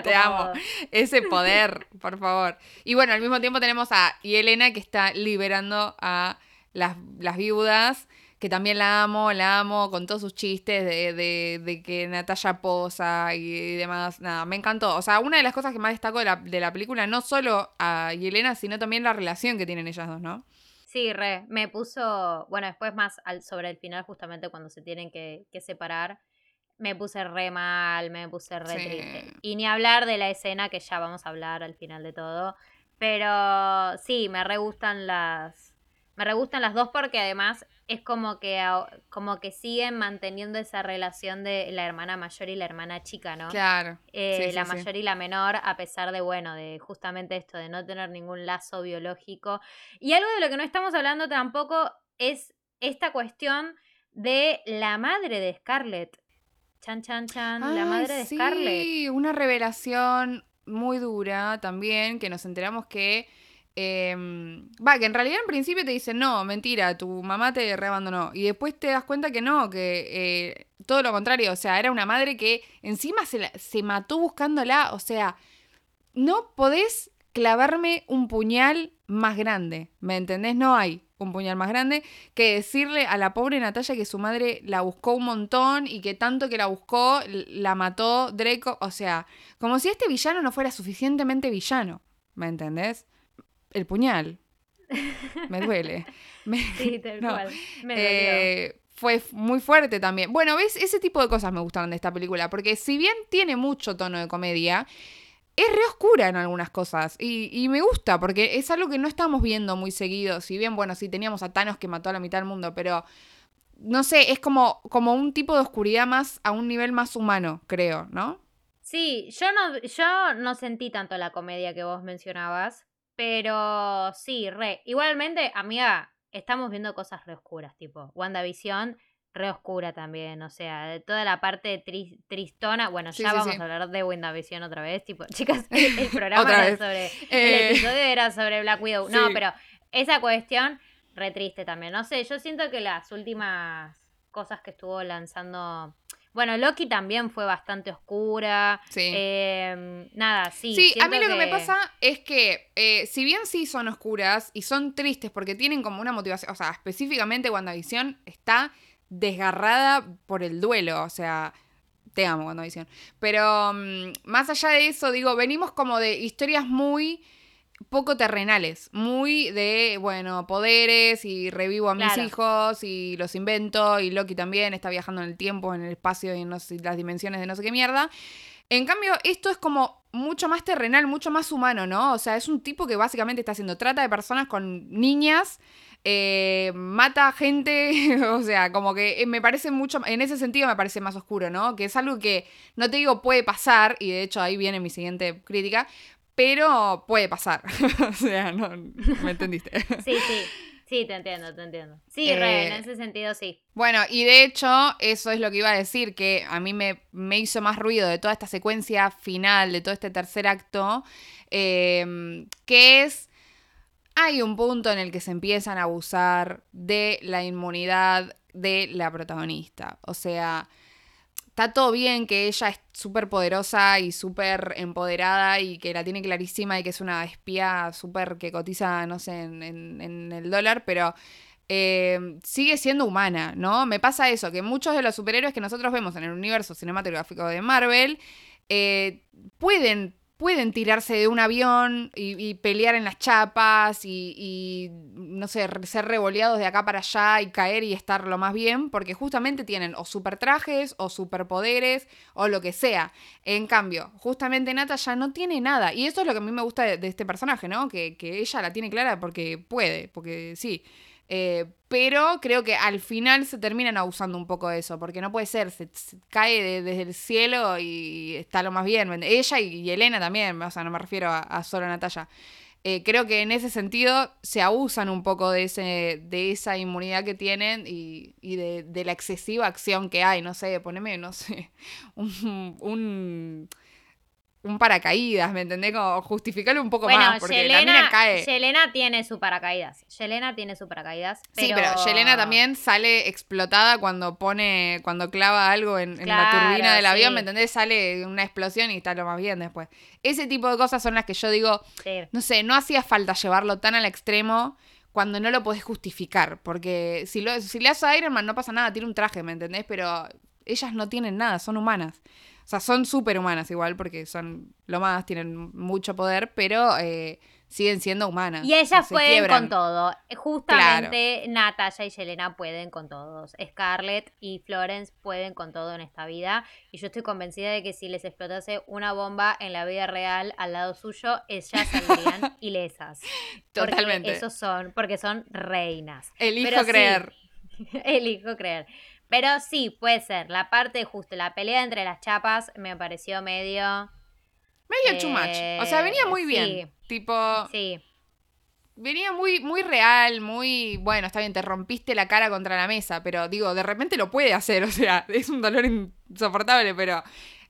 Te amo. Ese poder, por favor. Y bueno, al mismo tiempo tenemos a Elena que está liberando a las, las viudas que también la amo, la amo con todos sus chistes de, de, de que Natalia posa y demás. Nada, me encantó. O sea, una de las cosas que más destaco de la, de la película, no solo a Yelena, sino también la relación que tienen ellas dos, ¿no? Sí, re. Me puso, bueno, después más al, sobre el final, justamente cuando se tienen que, que separar, me puse re mal, me puse re triste. Y ni hablar de la escena que ya vamos a hablar al final de todo. Pero sí, me re gustan las. Me re gustan las dos porque además es como que, como que siguen manteniendo esa relación de la hermana mayor y la hermana chica, ¿no? Claro. Eh, la mayor y la menor, a pesar de, bueno, de justamente esto, de no tener ningún lazo biológico. Y algo de lo que no estamos hablando tampoco es esta cuestión de la madre de Scarlett. Chan, chan, chan, la madre de Scarlett. Sí, una revelación muy dura también, que nos enteramos que Em, va, que en realidad en principio te dicen, no, mentira, tu mamá te reabandonó. Y después te das cuenta que no, que eh, todo lo contrario, o sea, era una madre que encima se, se mató buscándola, o sea, no podés clavarme un puñal más grande, ¿me entendés? No hay un puñal más grande que decirle a la pobre Natalia que su madre la buscó un montón y que tanto que la buscó, la mató Draco, o sea, como si este villano no fuera suficientemente villano, ¿me entendés? El puñal. Me duele. sí, tal cual. Me eh, fue muy fuerte también. Bueno, ¿ves? Ese tipo de cosas me gustaron de esta película, porque si bien tiene mucho tono de comedia, es re oscura en algunas cosas. Y, y, me gusta, porque es algo que no estamos viendo muy seguido. Si bien, bueno, sí teníamos a Thanos que mató a la mitad del mundo, pero no sé, es como, como un tipo de oscuridad más a un nivel más humano, creo, ¿no? Sí, yo no, yo no sentí tanto la comedia que vos mencionabas, pero sí, re. Igualmente, amiga, estamos viendo cosas re oscuras, tipo WandaVision, re oscura también, o sea, de toda la parte tristona, bueno, ya vamos a hablar de WandaVision otra vez, tipo, chicas, el, programa era sobre, el eh, episodio era sobre Black Widow, no, pero esa cuestión, re triste también, no sé, yo siento que las últimas cosas que estuvo lanzando... Bueno, Loki también fue bastante oscura. Sí. Em, nada, sí. Sí, a mí lo que... me pasa es que, eh, si bien sí son oscuras y son tristes porque tienen como una motivación, o sea, específicamente WandaVision está desgarrada por el duelo, o sea, te amo WandaVision. Pero mm, más allá de eso, digo, venimos como de historias muy poco terrenales, muy de, bueno, poderes y revivo a mis hijos y los invento y Loki también está viajando en el tiempo, en el espacio y en las dimensiones de no sé qué mierda. En cambio, esto es como mucho más terrenal, mucho más humano, ¿no? O sea, es un tipo que básicamente está haciendo trata de personas con niñas, eh, mata gente, o sea, como que me parece mucho, en ese sentido me parece más oscuro, ¿no? Que es algo que, no te digo puede pasar, y de hecho ahí viene mi siguiente crítica, pero puede pasar. o sea, no, ¿me entendiste? sí, sí. Sí, te entiendo, te entiendo. Sí, en eh, ese sentido sí. Bueno, y de hecho, eso es lo que iba a decir, que a mí me, me hizo más ruido de toda esta secuencia final, de todo este tercer acto, em, que es, hay un punto en el que se empiezan a abusar de la inmunidad de la protagonista. O sea, está todo bien que ella es súper poderosa y súper empoderada y que la tiene clarísima y que es una espía súper que cotiza, no sé, en, el dólar, pero eh, sigue siendo humana, ¿no? Me pasa eso, que muchos de los superhéroes que nosotros vemos en el universo cinematográfico de Marvel eh, pueden pueden tirarse de un avión y, pelear en las chapas y, no sé, ser revoleados de acá para allá y caer y estar lo más bien, porque justamente tienen o super trajes o superpoderes o lo que sea. En cambio, justamente Nata ya no tiene nada. Y eso es lo que a mí me gusta de, este personaje, ¿no? Que, que ella la tiene clara porque puede, porque sí. Eh, pero creo que al final se terminan abusando un poco de eso, porque no puede ser, se, cae desde el cielo y está lo más bien. Ella y, Elena también, o sea, no me refiero a, solo a Natalia. Eh, creo que en ese sentido se abusan un poco de, ese, de esa inmunidad que tienen y, de, la excesiva acción que hay. No sé, poneme, no sé, un paracaídas, ¿me entendés? Como justificarlo un poco más, porque la mina cae. Yelena tiene su paracaídas. Yelena tiene su paracaídas. Sí, pero Yelena también sale explotada cuando pone, cuando clava algo en, la turbina del avión, ¿me entendés? Sale una explosión y está lo más bien después. Ese tipo de cosas son las que yo digo, no sé, no hacía falta llevarlo tan al extremo cuando no lo podés justificar, porque si, lo, si le haces a Iron Man no pasa nada, tiene un traje, ¿me entendés? Pero ellas no tienen nada, son humanas. O sea, son súper humanas igual, porque son lo más, tienen mucho poder, pero eh, siguen siendo humanas. Y ellas pueden con todo. Justamente Natalia y Yelena pueden con todos. Scarlett y Florence pueden con todo en esta vida. Y yo estoy convencida de que si les explotase una bomba en la vida real al lado suyo, ellas saldrían ilesas. Totalmente. esos son, porque son reinas. Elijo creer. elijo creer. Pero sí, puede ser. La parte justo, la pelea entre las chapas me pareció medio. Medio too much. O sea, venía muy bien. Tipo. Sí. Venía muy, muy real, muy. Bueno, está bien, te rompiste la cara contra la mesa, pero digo, de repente lo puede hacer. O sea, es un dolor insoportable, pero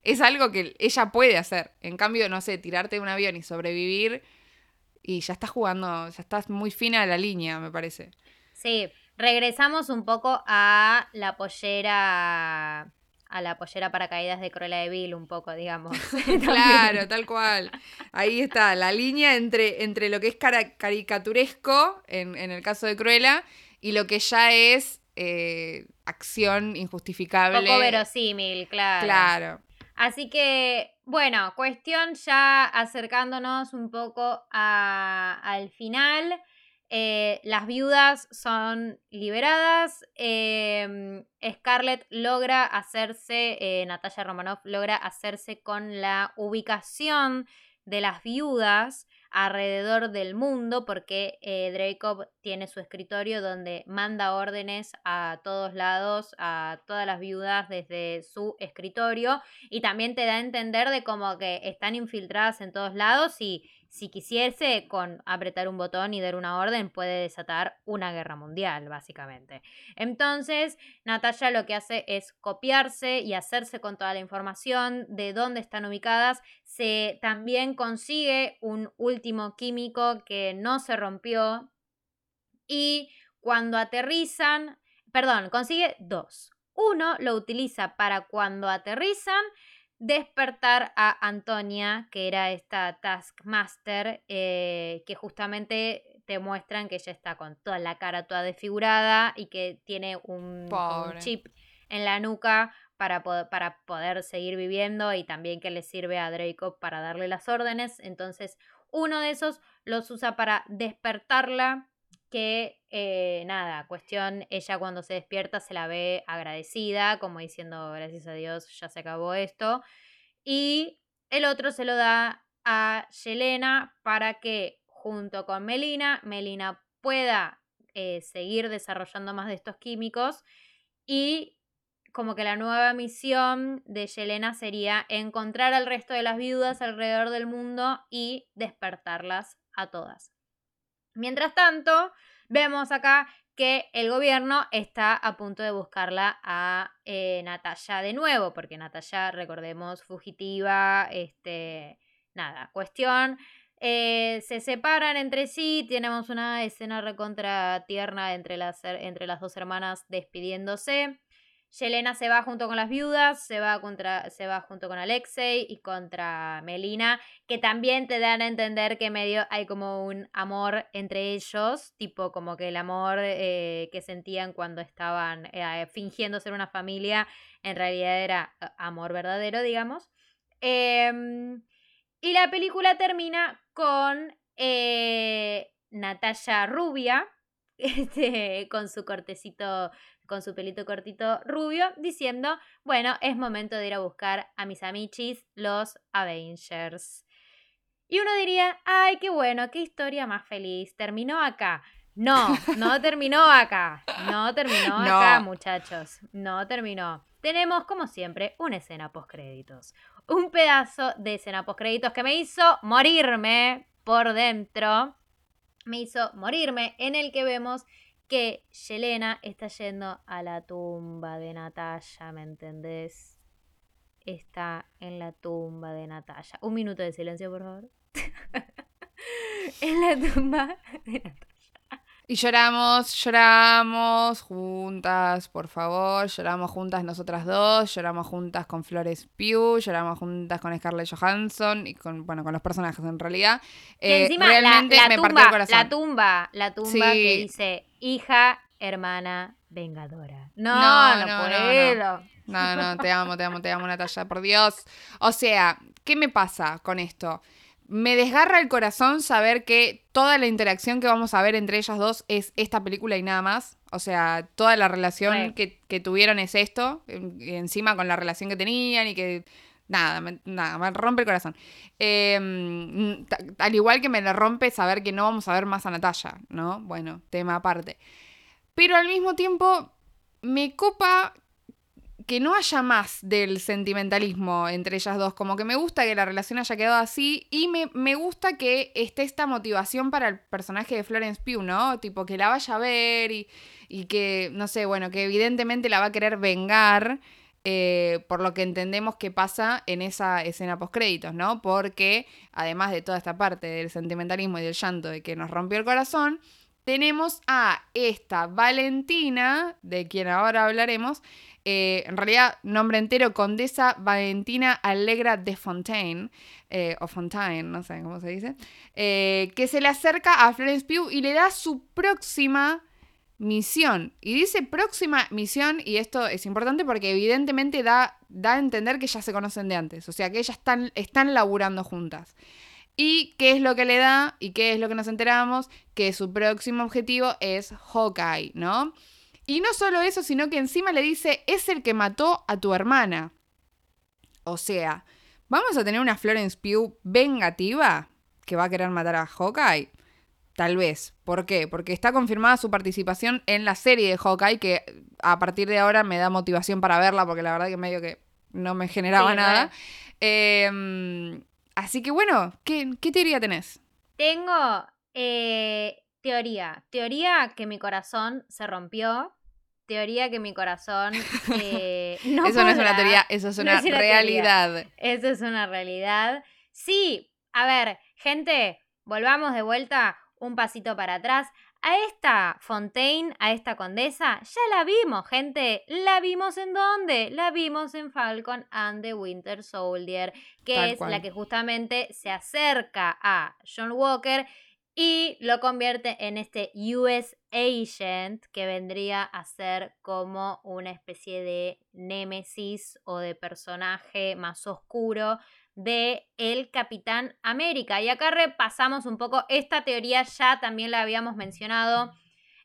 es algo que ella puede hacer. En cambio, no sé, tirarte de un avión y sobrevivir. Y ya estás jugando, ya estás muy fina a la línea, me parece. Sí, Regresamos un poco a la pollera a la pollera paracaídas de Cruella de Vil un poco, digamos. claro, tal cual. Ahí está, la línea entre, entre lo que es caricaturesco, en, el caso de Cruella, y lo que ya es eh, acción injustificable. Poco verosímil, claro. Claro. Así que, bueno, cuestión ya acercándonos un poco al final. Eh, las viudas son liberadas. Em, Scarlett logra hacerse, eh, Natalia Romanoff logra hacerse con la ubicación de las viudas alrededor del mundo porque eh, tiene su escritorio donde manda órdenes a todos lados, a todas las viudas desde su escritorio y también te da a entender de como que están infiltradas en todos lados y si quisiese, con apretar un botón y dar una orden, puede desatar una guerra mundial, básicamente. Entonces, Natalia lo que hace es copiarse y hacerse con toda la información de dónde están ubicadas. Se también consigue un último químico que no se rompió. Y cuando aterrizan, perdón, consigue dos. Uno lo utiliza para cuando aterrizan despertar a Antonia, que era esta Taskmaster, eh, que justamente te muestran que ella está con toda la cara toda desfigurada y que tiene un, chip en la nuca para, para poder seguir viviendo y también que le sirve a Draco para darle las órdenes. Entonces, uno de esos los usa para despertarla que eh, nada, cuestión, ella cuando se despierta se la ve agradecida, como diciendo, gracias a Dios, ya se acabó esto. Y el otro se lo da a Yelena para que junto con Melina, Melina pueda eh, seguir desarrollando más de estos químicos y como que la nueva misión de Yelena sería encontrar al resto de las viudas alrededor del mundo y despertarlas a todas. Mientras tanto, vemos acá que el gobierno está a punto de buscarla a eh, Natalia de nuevo, porque Natalia, recordemos, fugitiva, este, nada, cuestión. Eh, se separan entre sí, tenemos una escena recontra tierna entre las, entre las dos hermanas despidiéndose. Yelena se va junto con las viudas, se va, contra, se va junto con Alexei y contra Melina, que también te dan a entender que medio hay como un amor entre ellos, tipo como que el amor eh, que sentían cuando estaban eh, fingiendo ser una familia, en realidad era eh, amor verdadero, digamos. Em, y la película termina con Natalia Rubia, este, con su cortecito con su pelito cortito rubio, diciendo, bueno, es momento de ir a buscar a mis amichis, los Avengers. Y uno diría, ay, qué bueno, qué historia más feliz, terminó acá. No, no terminó acá. No terminó acá, muchachos. No terminó. Tenemos, como siempre, una escena postcréditos. Un pedazo de escena postcréditos que me hizo morirme por dentro. Me hizo morirme en el que vemos que Yelena está yendo a la tumba de Natalia, ¿me entendés? Está en la tumba de Natalia. Un minuto de silencio, por favor. en la tumba de Natalia. Y lloramos, lloramos juntas, por favor, lloramos juntas nosotras dos, lloramos juntas con Flores Pugh, lloramos juntas con Scarlett Johansson y con, bueno, con los personajes en realidad. Eh, encima realmente la, me tumba, partió el corazón. La tumba, la tumba que dice hija, hermana, vengadora. No, no, no, puedo. No, no, te amo, te amo, te amo, Natalia, por Dios. O sea, ¿qué me pasa con esto? Me desgarra el corazón saber que toda la interacción que vamos a ver entre ellas dos es esta película y nada más. O sea, toda la relación que, tuvieron es esto, encima con la relación que tenían y que... Nada, me, nada, me rompe el corazón. Em, al igual que me le rompe saber que no vamos a ver más a Natalia, ¿no? Bueno, tema aparte. Pero al mismo tiempo, me copa que no haya más del sentimentalismo entre ellas dos. Como que me gusta que la relación haya quedado así y me, gusta que esté esta motivación para el personaje de Florence Pugh, ¿no? Tipo, que la vaya a ver y, que, no sé, bueno, que evidentemente la va a querer vengar. Eh, por lo que entendemos que pasa en esa escena post-créditos, ¿no? Porque además de toda esta parte del sentimentalismo y del llanto de que nos rompió el corazón, tenemos a esta Valentina, de quien ahora hablaremos, eh, en realidad, nombre entero, Condesa Valentina Alegra de Fontaine, eh, o Fontaine, no sé cómo se dice, eh, que se le acerca a Florence Pugh y le da su próxima misión. Y dice próxima misión, y esto es importante porque evidentemente da, da a entender que ya se conocen de antes, o sea que ellas están, están laburando juntas. ¿Y qué es lo que le da? ¿Y qué es lo que nos enteramos? Que su próximo objetivo es Hawkeye, ¿no? Y no solo eso, sino que encima le dice, es el que mató a tu hermana. O sea, ¿vamos a tener una Florence Pugh vengativa que va a querer matar a Hawkeye? Tal vez. ¿Por qué? Porque está confirmada su participación en la serie de Hawkeye, que a partir de ahora me da motivación para verla, porque la verdad que medio que no me generaba nada. Eh, Así que bueno, ¿qué, teoría tenés? Tengo eh, teoría. Teoría que mi corazón se rompió. Teoría que mi corazón eh, no Eso no es una teoría, eso es una realidad. Eso es una realidad. Sí, a ver, gente, volvamos de vuelta un pasito para atrás. A esta Fontaine, a esta condesa, ya la vimos, gente. ¿La vimos en dónde? La vimos en Falcon and the Winter Soldier, que es la que justamente se acerca a John Walker y lo convierte en este US Agent que vendría a ser como una especie de némesis o de personaje más oscuro de el Capitán América. Y acá repasamos un poco esta teoría, ya también la habíamos mencionado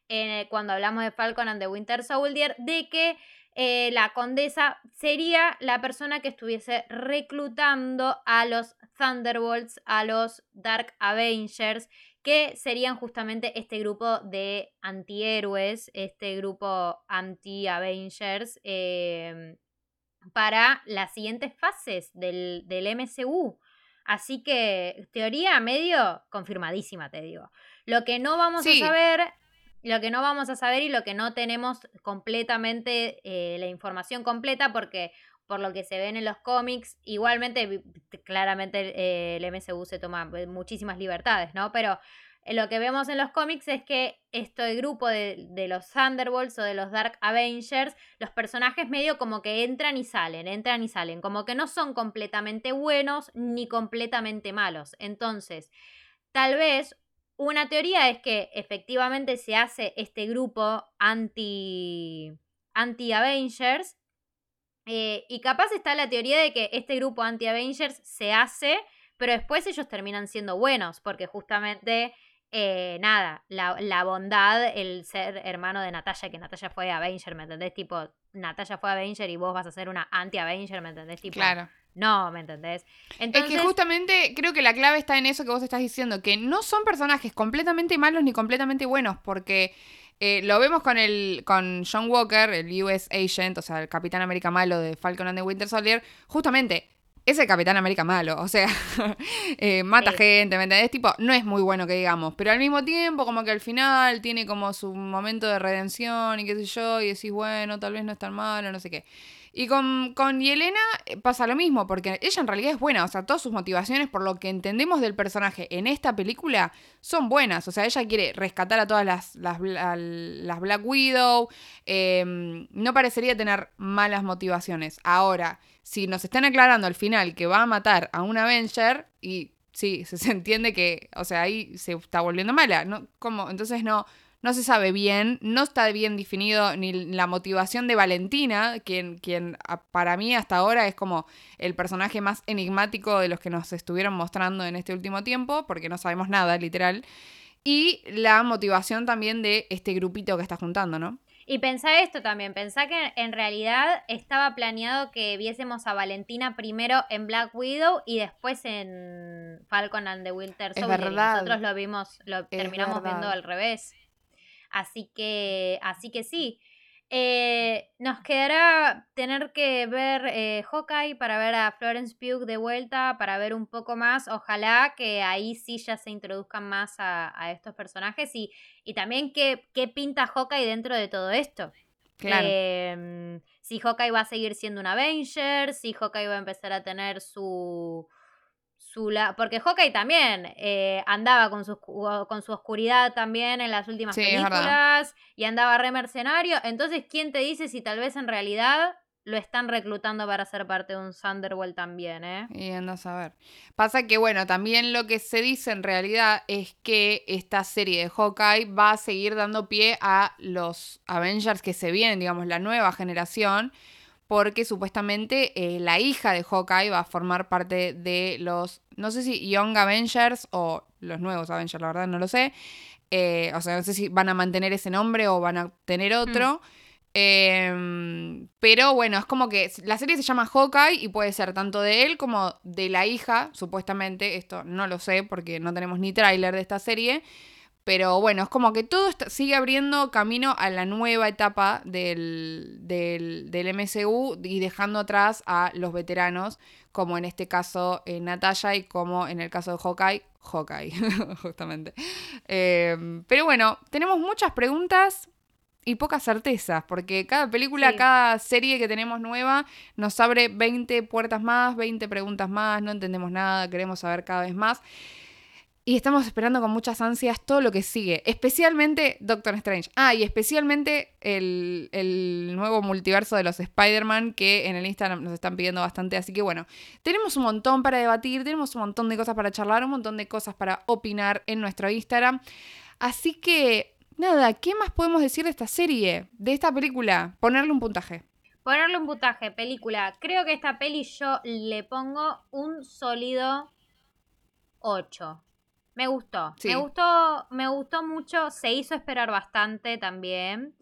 eh, cuando hablamos de Falcon and the Winter Soldier, de que eh, la condesa sería la persona que estuviese reclutando a los Thunderbolts, a los Dark Avengers, que serían justamente este grupo de antihéroes, este grupo anti-Avengers. Eh, para las siguientes fases del, del MCU. Así que teoría medio confirmadísima, te digo. Lo que no vamos a saber, lo que no vamos a saber y lo que no tenemos completamente eh, la información completa, porque por lo que se ven en los cómics, igualmente, claramente eh, el MCU se toma muchísimas libertades, ¿no? Pero lo que vemos en los cómics es que este grupo de, los Thunderbolts o de los Dark Avengers, los personajes medio como que entran y salen, entran y salen, como que no son completamente buenos ni completamente malos. Entonces, tal vez una teoría es que efectivamente se hace este grupo anti, anti Avengers eh, y capaz está la teoría de que este grupo anti Avengers se hace pero después ellos terminan siendo buenos, porque justamente eh, nada, la, bondad, el ser hermano de Natalia, que Natalia fue Avenger, ¿me entendés? Tipo, Natalia fue Avenger y vos vas a ser una anti-Avenger, ¿me entendés? Tipo, claro. No, ¿me entendés? Entonces... Es que justamente creo que la clave está en eso que vos estás diciendo, que no son personajes completamente malos ni completamente buenos, porque eh, lo vemos con el con John Walker, el US Agent, o sea, el Capitán América malo de Falcon and the Winter Soldier, justamente es el Capitán América malo, o sea, eh, mata gente, ¿me entendés? Tipo, no es muy bueno que digamos, pero al mismo tiempo como que al final tiene como su momento de redención y qué sé yo, y decís, bueno, tal vez no es tan malo, no sé qué. Y con, con Yelena eh, pasa lo mismo, porque ella en realidad es buena, o sea, todas sus motivaciones, por lo que entendemos del personaje en esta película, son buenas. O sea, ella quiere rescatar a todas las, las, Black Widow, em, no parecería tener malas motivaciones. Ahora, si nos están aclarando al final que va a matar a un Avenger, y sí, se, entiende que, o sea, ahí se está volviendo mala, ¿no? ¿Cómo? Entonces no no se sabe bien, no está bien definido ni la motivación de Valentina, quien, quien para mí hasta ahora es como el personaje más enigmático de los que nos estuvieron mostrando en este último tiempo, porque no sabemos nada, literal. Y la motivación también de este grupito que está juntando, ¿no? Y pensá esto también, pensá que en realidad estaba planeado que viésemos a Valentina primero en Black Widow y después en Falcon and the Winter Soldier. nosotros lo vimos, lo terminamos viendo al revés. Así que, así que sí. Eh, nos quedará tener que ver eh, Hawkeye para ver a Florence Pugh de vuelta, para ver un poco más. Ojalá que ahí sí ya se introduzcan más a, estos personajes y, y también qué, qué pinta Hawkeye dentro de todo esto. Claro. Em, si Hawkeye va a seguir siendo un Avenger, si Hawkeye va a empezar a tener su, porque Hawkeye también eh, andaba con su, con su oscuridad también en las últimas películas y andaba re mercenario. Entonces, ¿quién te dice si tal vez en realidad lo están reclutando para ser parte de un Thunderbolt también, eh? Y anda a saber. Pasa que, bueno, también lo que se dice en realidad es que esta serie de Hawkeye va a seguir dando pie a los Avengers que se vienen, digamos, la nueva generación porque supuestamente eh, la hija de Hawkeye va a formar parte de los, no sé si Young Avengers o los nuevos Avengers, la verdad no lo sé. Eh, o sea, no sé si van a mantener ese nombre o van a tener otro. Em, pero bueno, es como que la serie se llama Hawkeye y puede ser tanto de él como de la hija, supuestamente. Esto no lo sé porque no tenemos ni tráiler de esta serie. Pero bueno, es como que todo sigue abriendo camino a la nueva etapa del, del, del, MCU y dejando atrás a los veteranos, como en este caso eh, Natalia y como en el caso de Hawkeye, Hawkeye, justamente. Em, pero bueno, tenemos muchas preguntas y pocas certezas, porque cada película, cada serie que tenemos nueva nos abre 20 puertas más, 20 preguntas más, no entendemos nada, queremos saber cada vez más. Y estamos esperando con muchas ansias todo lo que sigue, especialmente Doctor Strange. Ah, y especialmente el, nuevo multiverso de los Spider-Man que en el Instagram nos están pidiendo bastante. Así que bueno, tenemos un montón para debatir, tenemos un montón de cosas para charlar, un montón de cosas para opinar en nuestro Instagram. Así que, nada, ¿qué más podemos decir de esta serie, de esta película? Ponerle un puntaje. Ponerle un puntaje, película. Creo que esta peli yo le pongo un sólido 8. Me gustó. Me gustó, me gustó mucho. Se hizo esperar bastante también.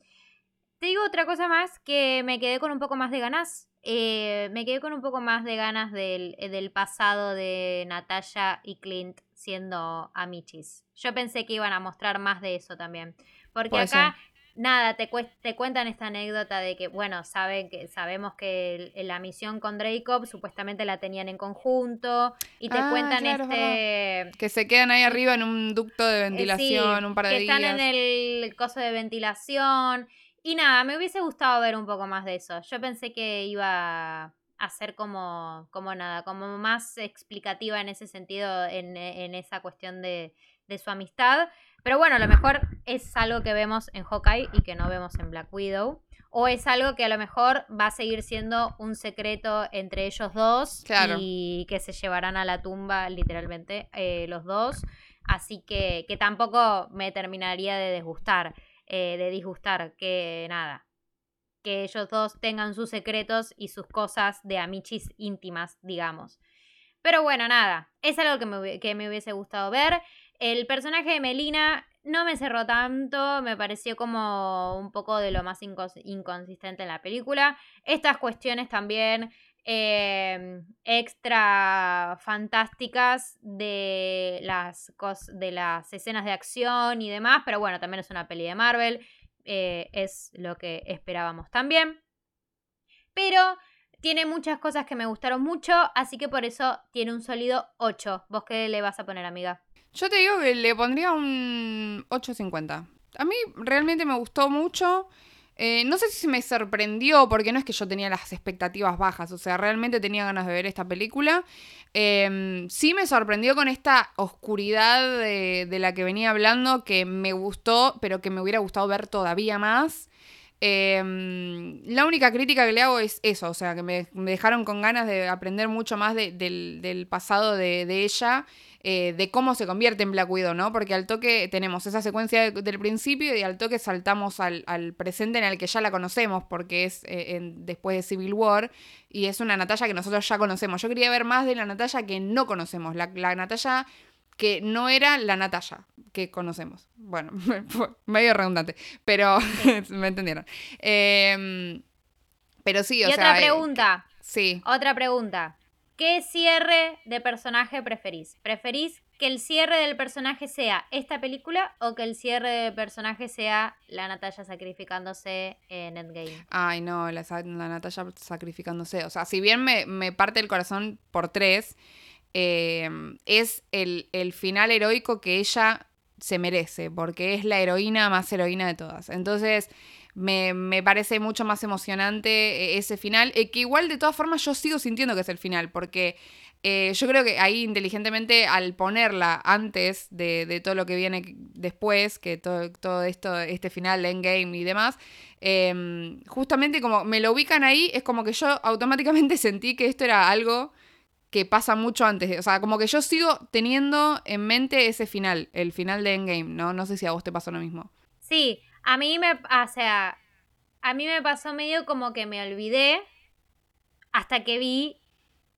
Te digo otra cosa más que me quedé con un poco más de ganas. Eh, me quedé con un poco más de ganas del, eh, del pasado de Natalia y Clint siendo amichis. Yo pensé que iban a mostrar más de eso también. Porque acá nada, te, te cuentan esta anécdota de que, bueno, saben que, sabemos que la misión con Dracob supuestamente la tenían en conjunto y te ah, cuentan este... Que se quedan ahí arriba en un ducto de eh, ventilación un par de días. Que están en el coso de ventilación y nada, me hubiese gustado ver un poco más de eso. Yo pensé que iba a ser como, como nada, como más explicativa en ese sentido, en, en esa cuestión de, de su amistad. Pero bueno, a lo mejor es algo que vemos en Hawkeye y que no vemos en Black Widow. O es algo que a lo mejor va a seguir siendo un secreto entre ellos dos y que se llevarán a la tumba literalmente eh, los dos. Así que, que tampoco me terminaría de disgustar, eh, de disgustar, que nada, que ellos dos tengan sus secretos y sus cosas de amichis íntimas, digamos. Pero bueno, nada, es algo que me, que me hubiese gustado ver. El personaje de Melina no me cerró tanto, me pareció como un poco de lo más inconsistente en la película. Estas cuestiones también em, extra fantásticas de las, de las escenas de acción y demás, pero bueno, también es una peli de Marvel, eh, es lo que esperábamos también. Pero tiene muchas cosas que me gustaron mucho, así que por eso tiene un sólido 8. ¿Vos qué le vas a poner, amiga? Yo te digo que le pondría un 8.50. A mí realmente me gustó mucho. Eh, no sé si me sorprendió, porque no es que yo tenía las expectativas bajas, o sea, realmente tenía ganas de ver esta película. Em, sí me sorprendió con esta oscuridad de, la que venía hablando, que me gustó, pero que me hubiera gustado ver todavía más. Em, la única crítica que le hago es eso, o sea, que me, dejaron con ganas de aprender mucho más del, pasado de, de ella eh, de cómo se convierte en Black Widow, ¿no? Porque al toque tenemos esa secuencia del principio y al toque saltamos al, presente en el que ya la conocemos, porque es eh, después de Civil War y es una Natalia que nosotros ya conocemos. Yo quería ver más de la Natalia que no conocemos, la, la que no era la Natalia que conocemos. Bueno, medio redundante, pero me entendieron. Em, pero sí, o y sea. otra pregunta. sí. Otra pregunta. ¿Qué cierre de personaje preferís? ¿Preferís que el cierre del personaje sea esta película o que el cierre del personaje sea la Natalia sacrificándose en Endgame? Ay, no, la, Natalia sacrificándose. O sea, si bien me, parte el corazón por tres, em, es el, el final heroico que ella se merece, porque es la heroína más heroína de todas. Entonces, me, parece mucho más emocionante eh, ese final, eh, que igual de todas formas yo sigo sintiendo que es el final, porque eh, yo creo que ahí inteligentemente al ponerla antes de, todo lo que viene después, que todo, todo esto, este final, endgame y demás, em, justamente como me lo ubican ahí, es como que yo automáticamente sentí que esto era algo que pasa mucho antes. O sea, como que yo sigo teniendo en mente ese final, el final de Endgame, ¿no? No sé si a vos te pasó lo mismo. Sí, a mí me, o sea, a mí me pasó medio como que me olvidé hasta que vi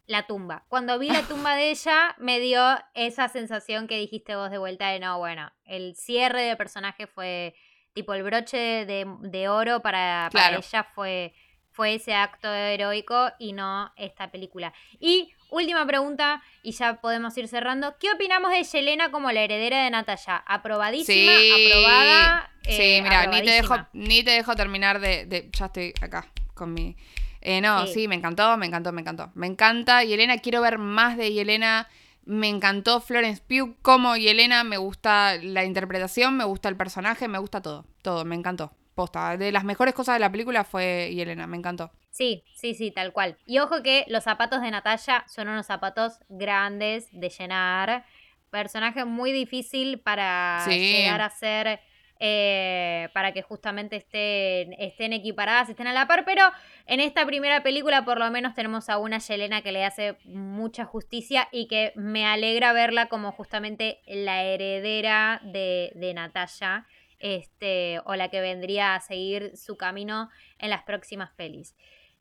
la tumba. Cuando vi la tumba de ella, me dio esa sensación que dijiste vos de vuelta de no, bueno, el cierre del personaje fue tipo el broche de, oro para, ella fue, fue ese acto heroico y no esta película. Y última pregunta, y ya podemos ir cerrando. ¿Qué opinamos de Yelena como la heredera de Natalia? ¿Aprobadísima? ¿Aprobada? sí, eh, mira, ni te, dejo, ni te dejo terminar de, Ya estoy acá con mi... Eh, no, sí. me encantó, me encantó, me encantó. Me encanta Yelena, quiero ver más de Yelena. Me encantó Florence Pugh como Yelena, me gusta la interpretación, me gusta el personaje, me gusta todo, todo, me encantó. Posta, de las mejores cosas de la película fue Yelena, me encantó. Sí, sí, sí, tal cual. Y ojo que los zapatos de Natalia son unos zapatos grandes de llenar. Personaje muy difícil para llegar a ser eh, para que justamente estén, estén equiparadas, estén a la par, pero en esta primera película por lo menos tenemos a una Yelena que le hace mucha justicia y que me alegra verla como justamente la heredera de, de Natalia, este, o la que vendría a seguir su camino en las próximas pelis.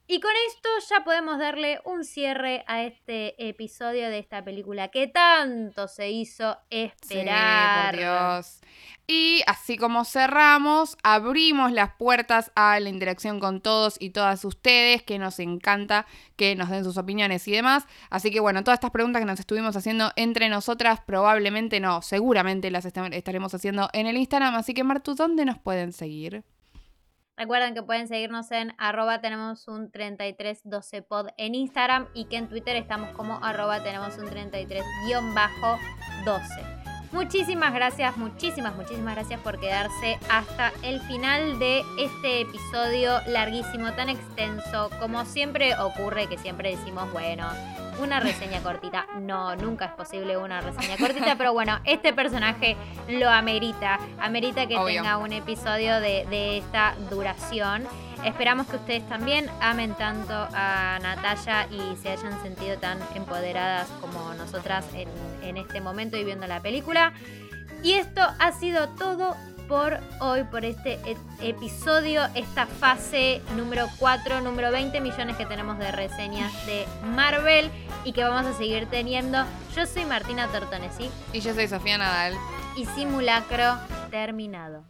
Y con esto ya podemos darle un cierre a este episodio de esta película que tanto se hizo esperar. Dios. Y así como cerramos, abrimos las puertas a la interacción con todos y todas ustedes, que nos encanta que nos den sus opiniones y demás. Así que bueno, todas estas preguntas que nos estuvimos haciendo entre nosotras, probablemente no, seguramente las estaremos haciendo en el Instagram. Así que Martu, ¿dónde nos pueden seguir? Recuerden que pueden seguirnos en arroba tenemos un 3312 pod en Instagram y que en Twitter estamos como arroba tenemos un 33 12. Muchísimas gracias, muchísimas, muchísimas gracias por quedarse hasta el final de este episodio larguísimo, tan extenso. Como siempre ocurre, que siempre decimos, bueno, una reseña cortita. No, nunca es posible una reseña cortita, pero bueno, este personaje lo amerita. Amerita que tenga un episodio de, de esta duración. Esperamos que ustedes también amen tanto a Natalia y se hayan sentido tan empoderadas como nosotras en, este momento y viendo la película. Y esto ha sido todo por hoy, por este e, episodio, esta fase número 4, número 20 millones que tenemos de reseñas de Marvel y que vamos a seguir teniendo. Yo soy Martina Tortonesi. Y yo soy Sofía Nadal. Y simulacro terminado.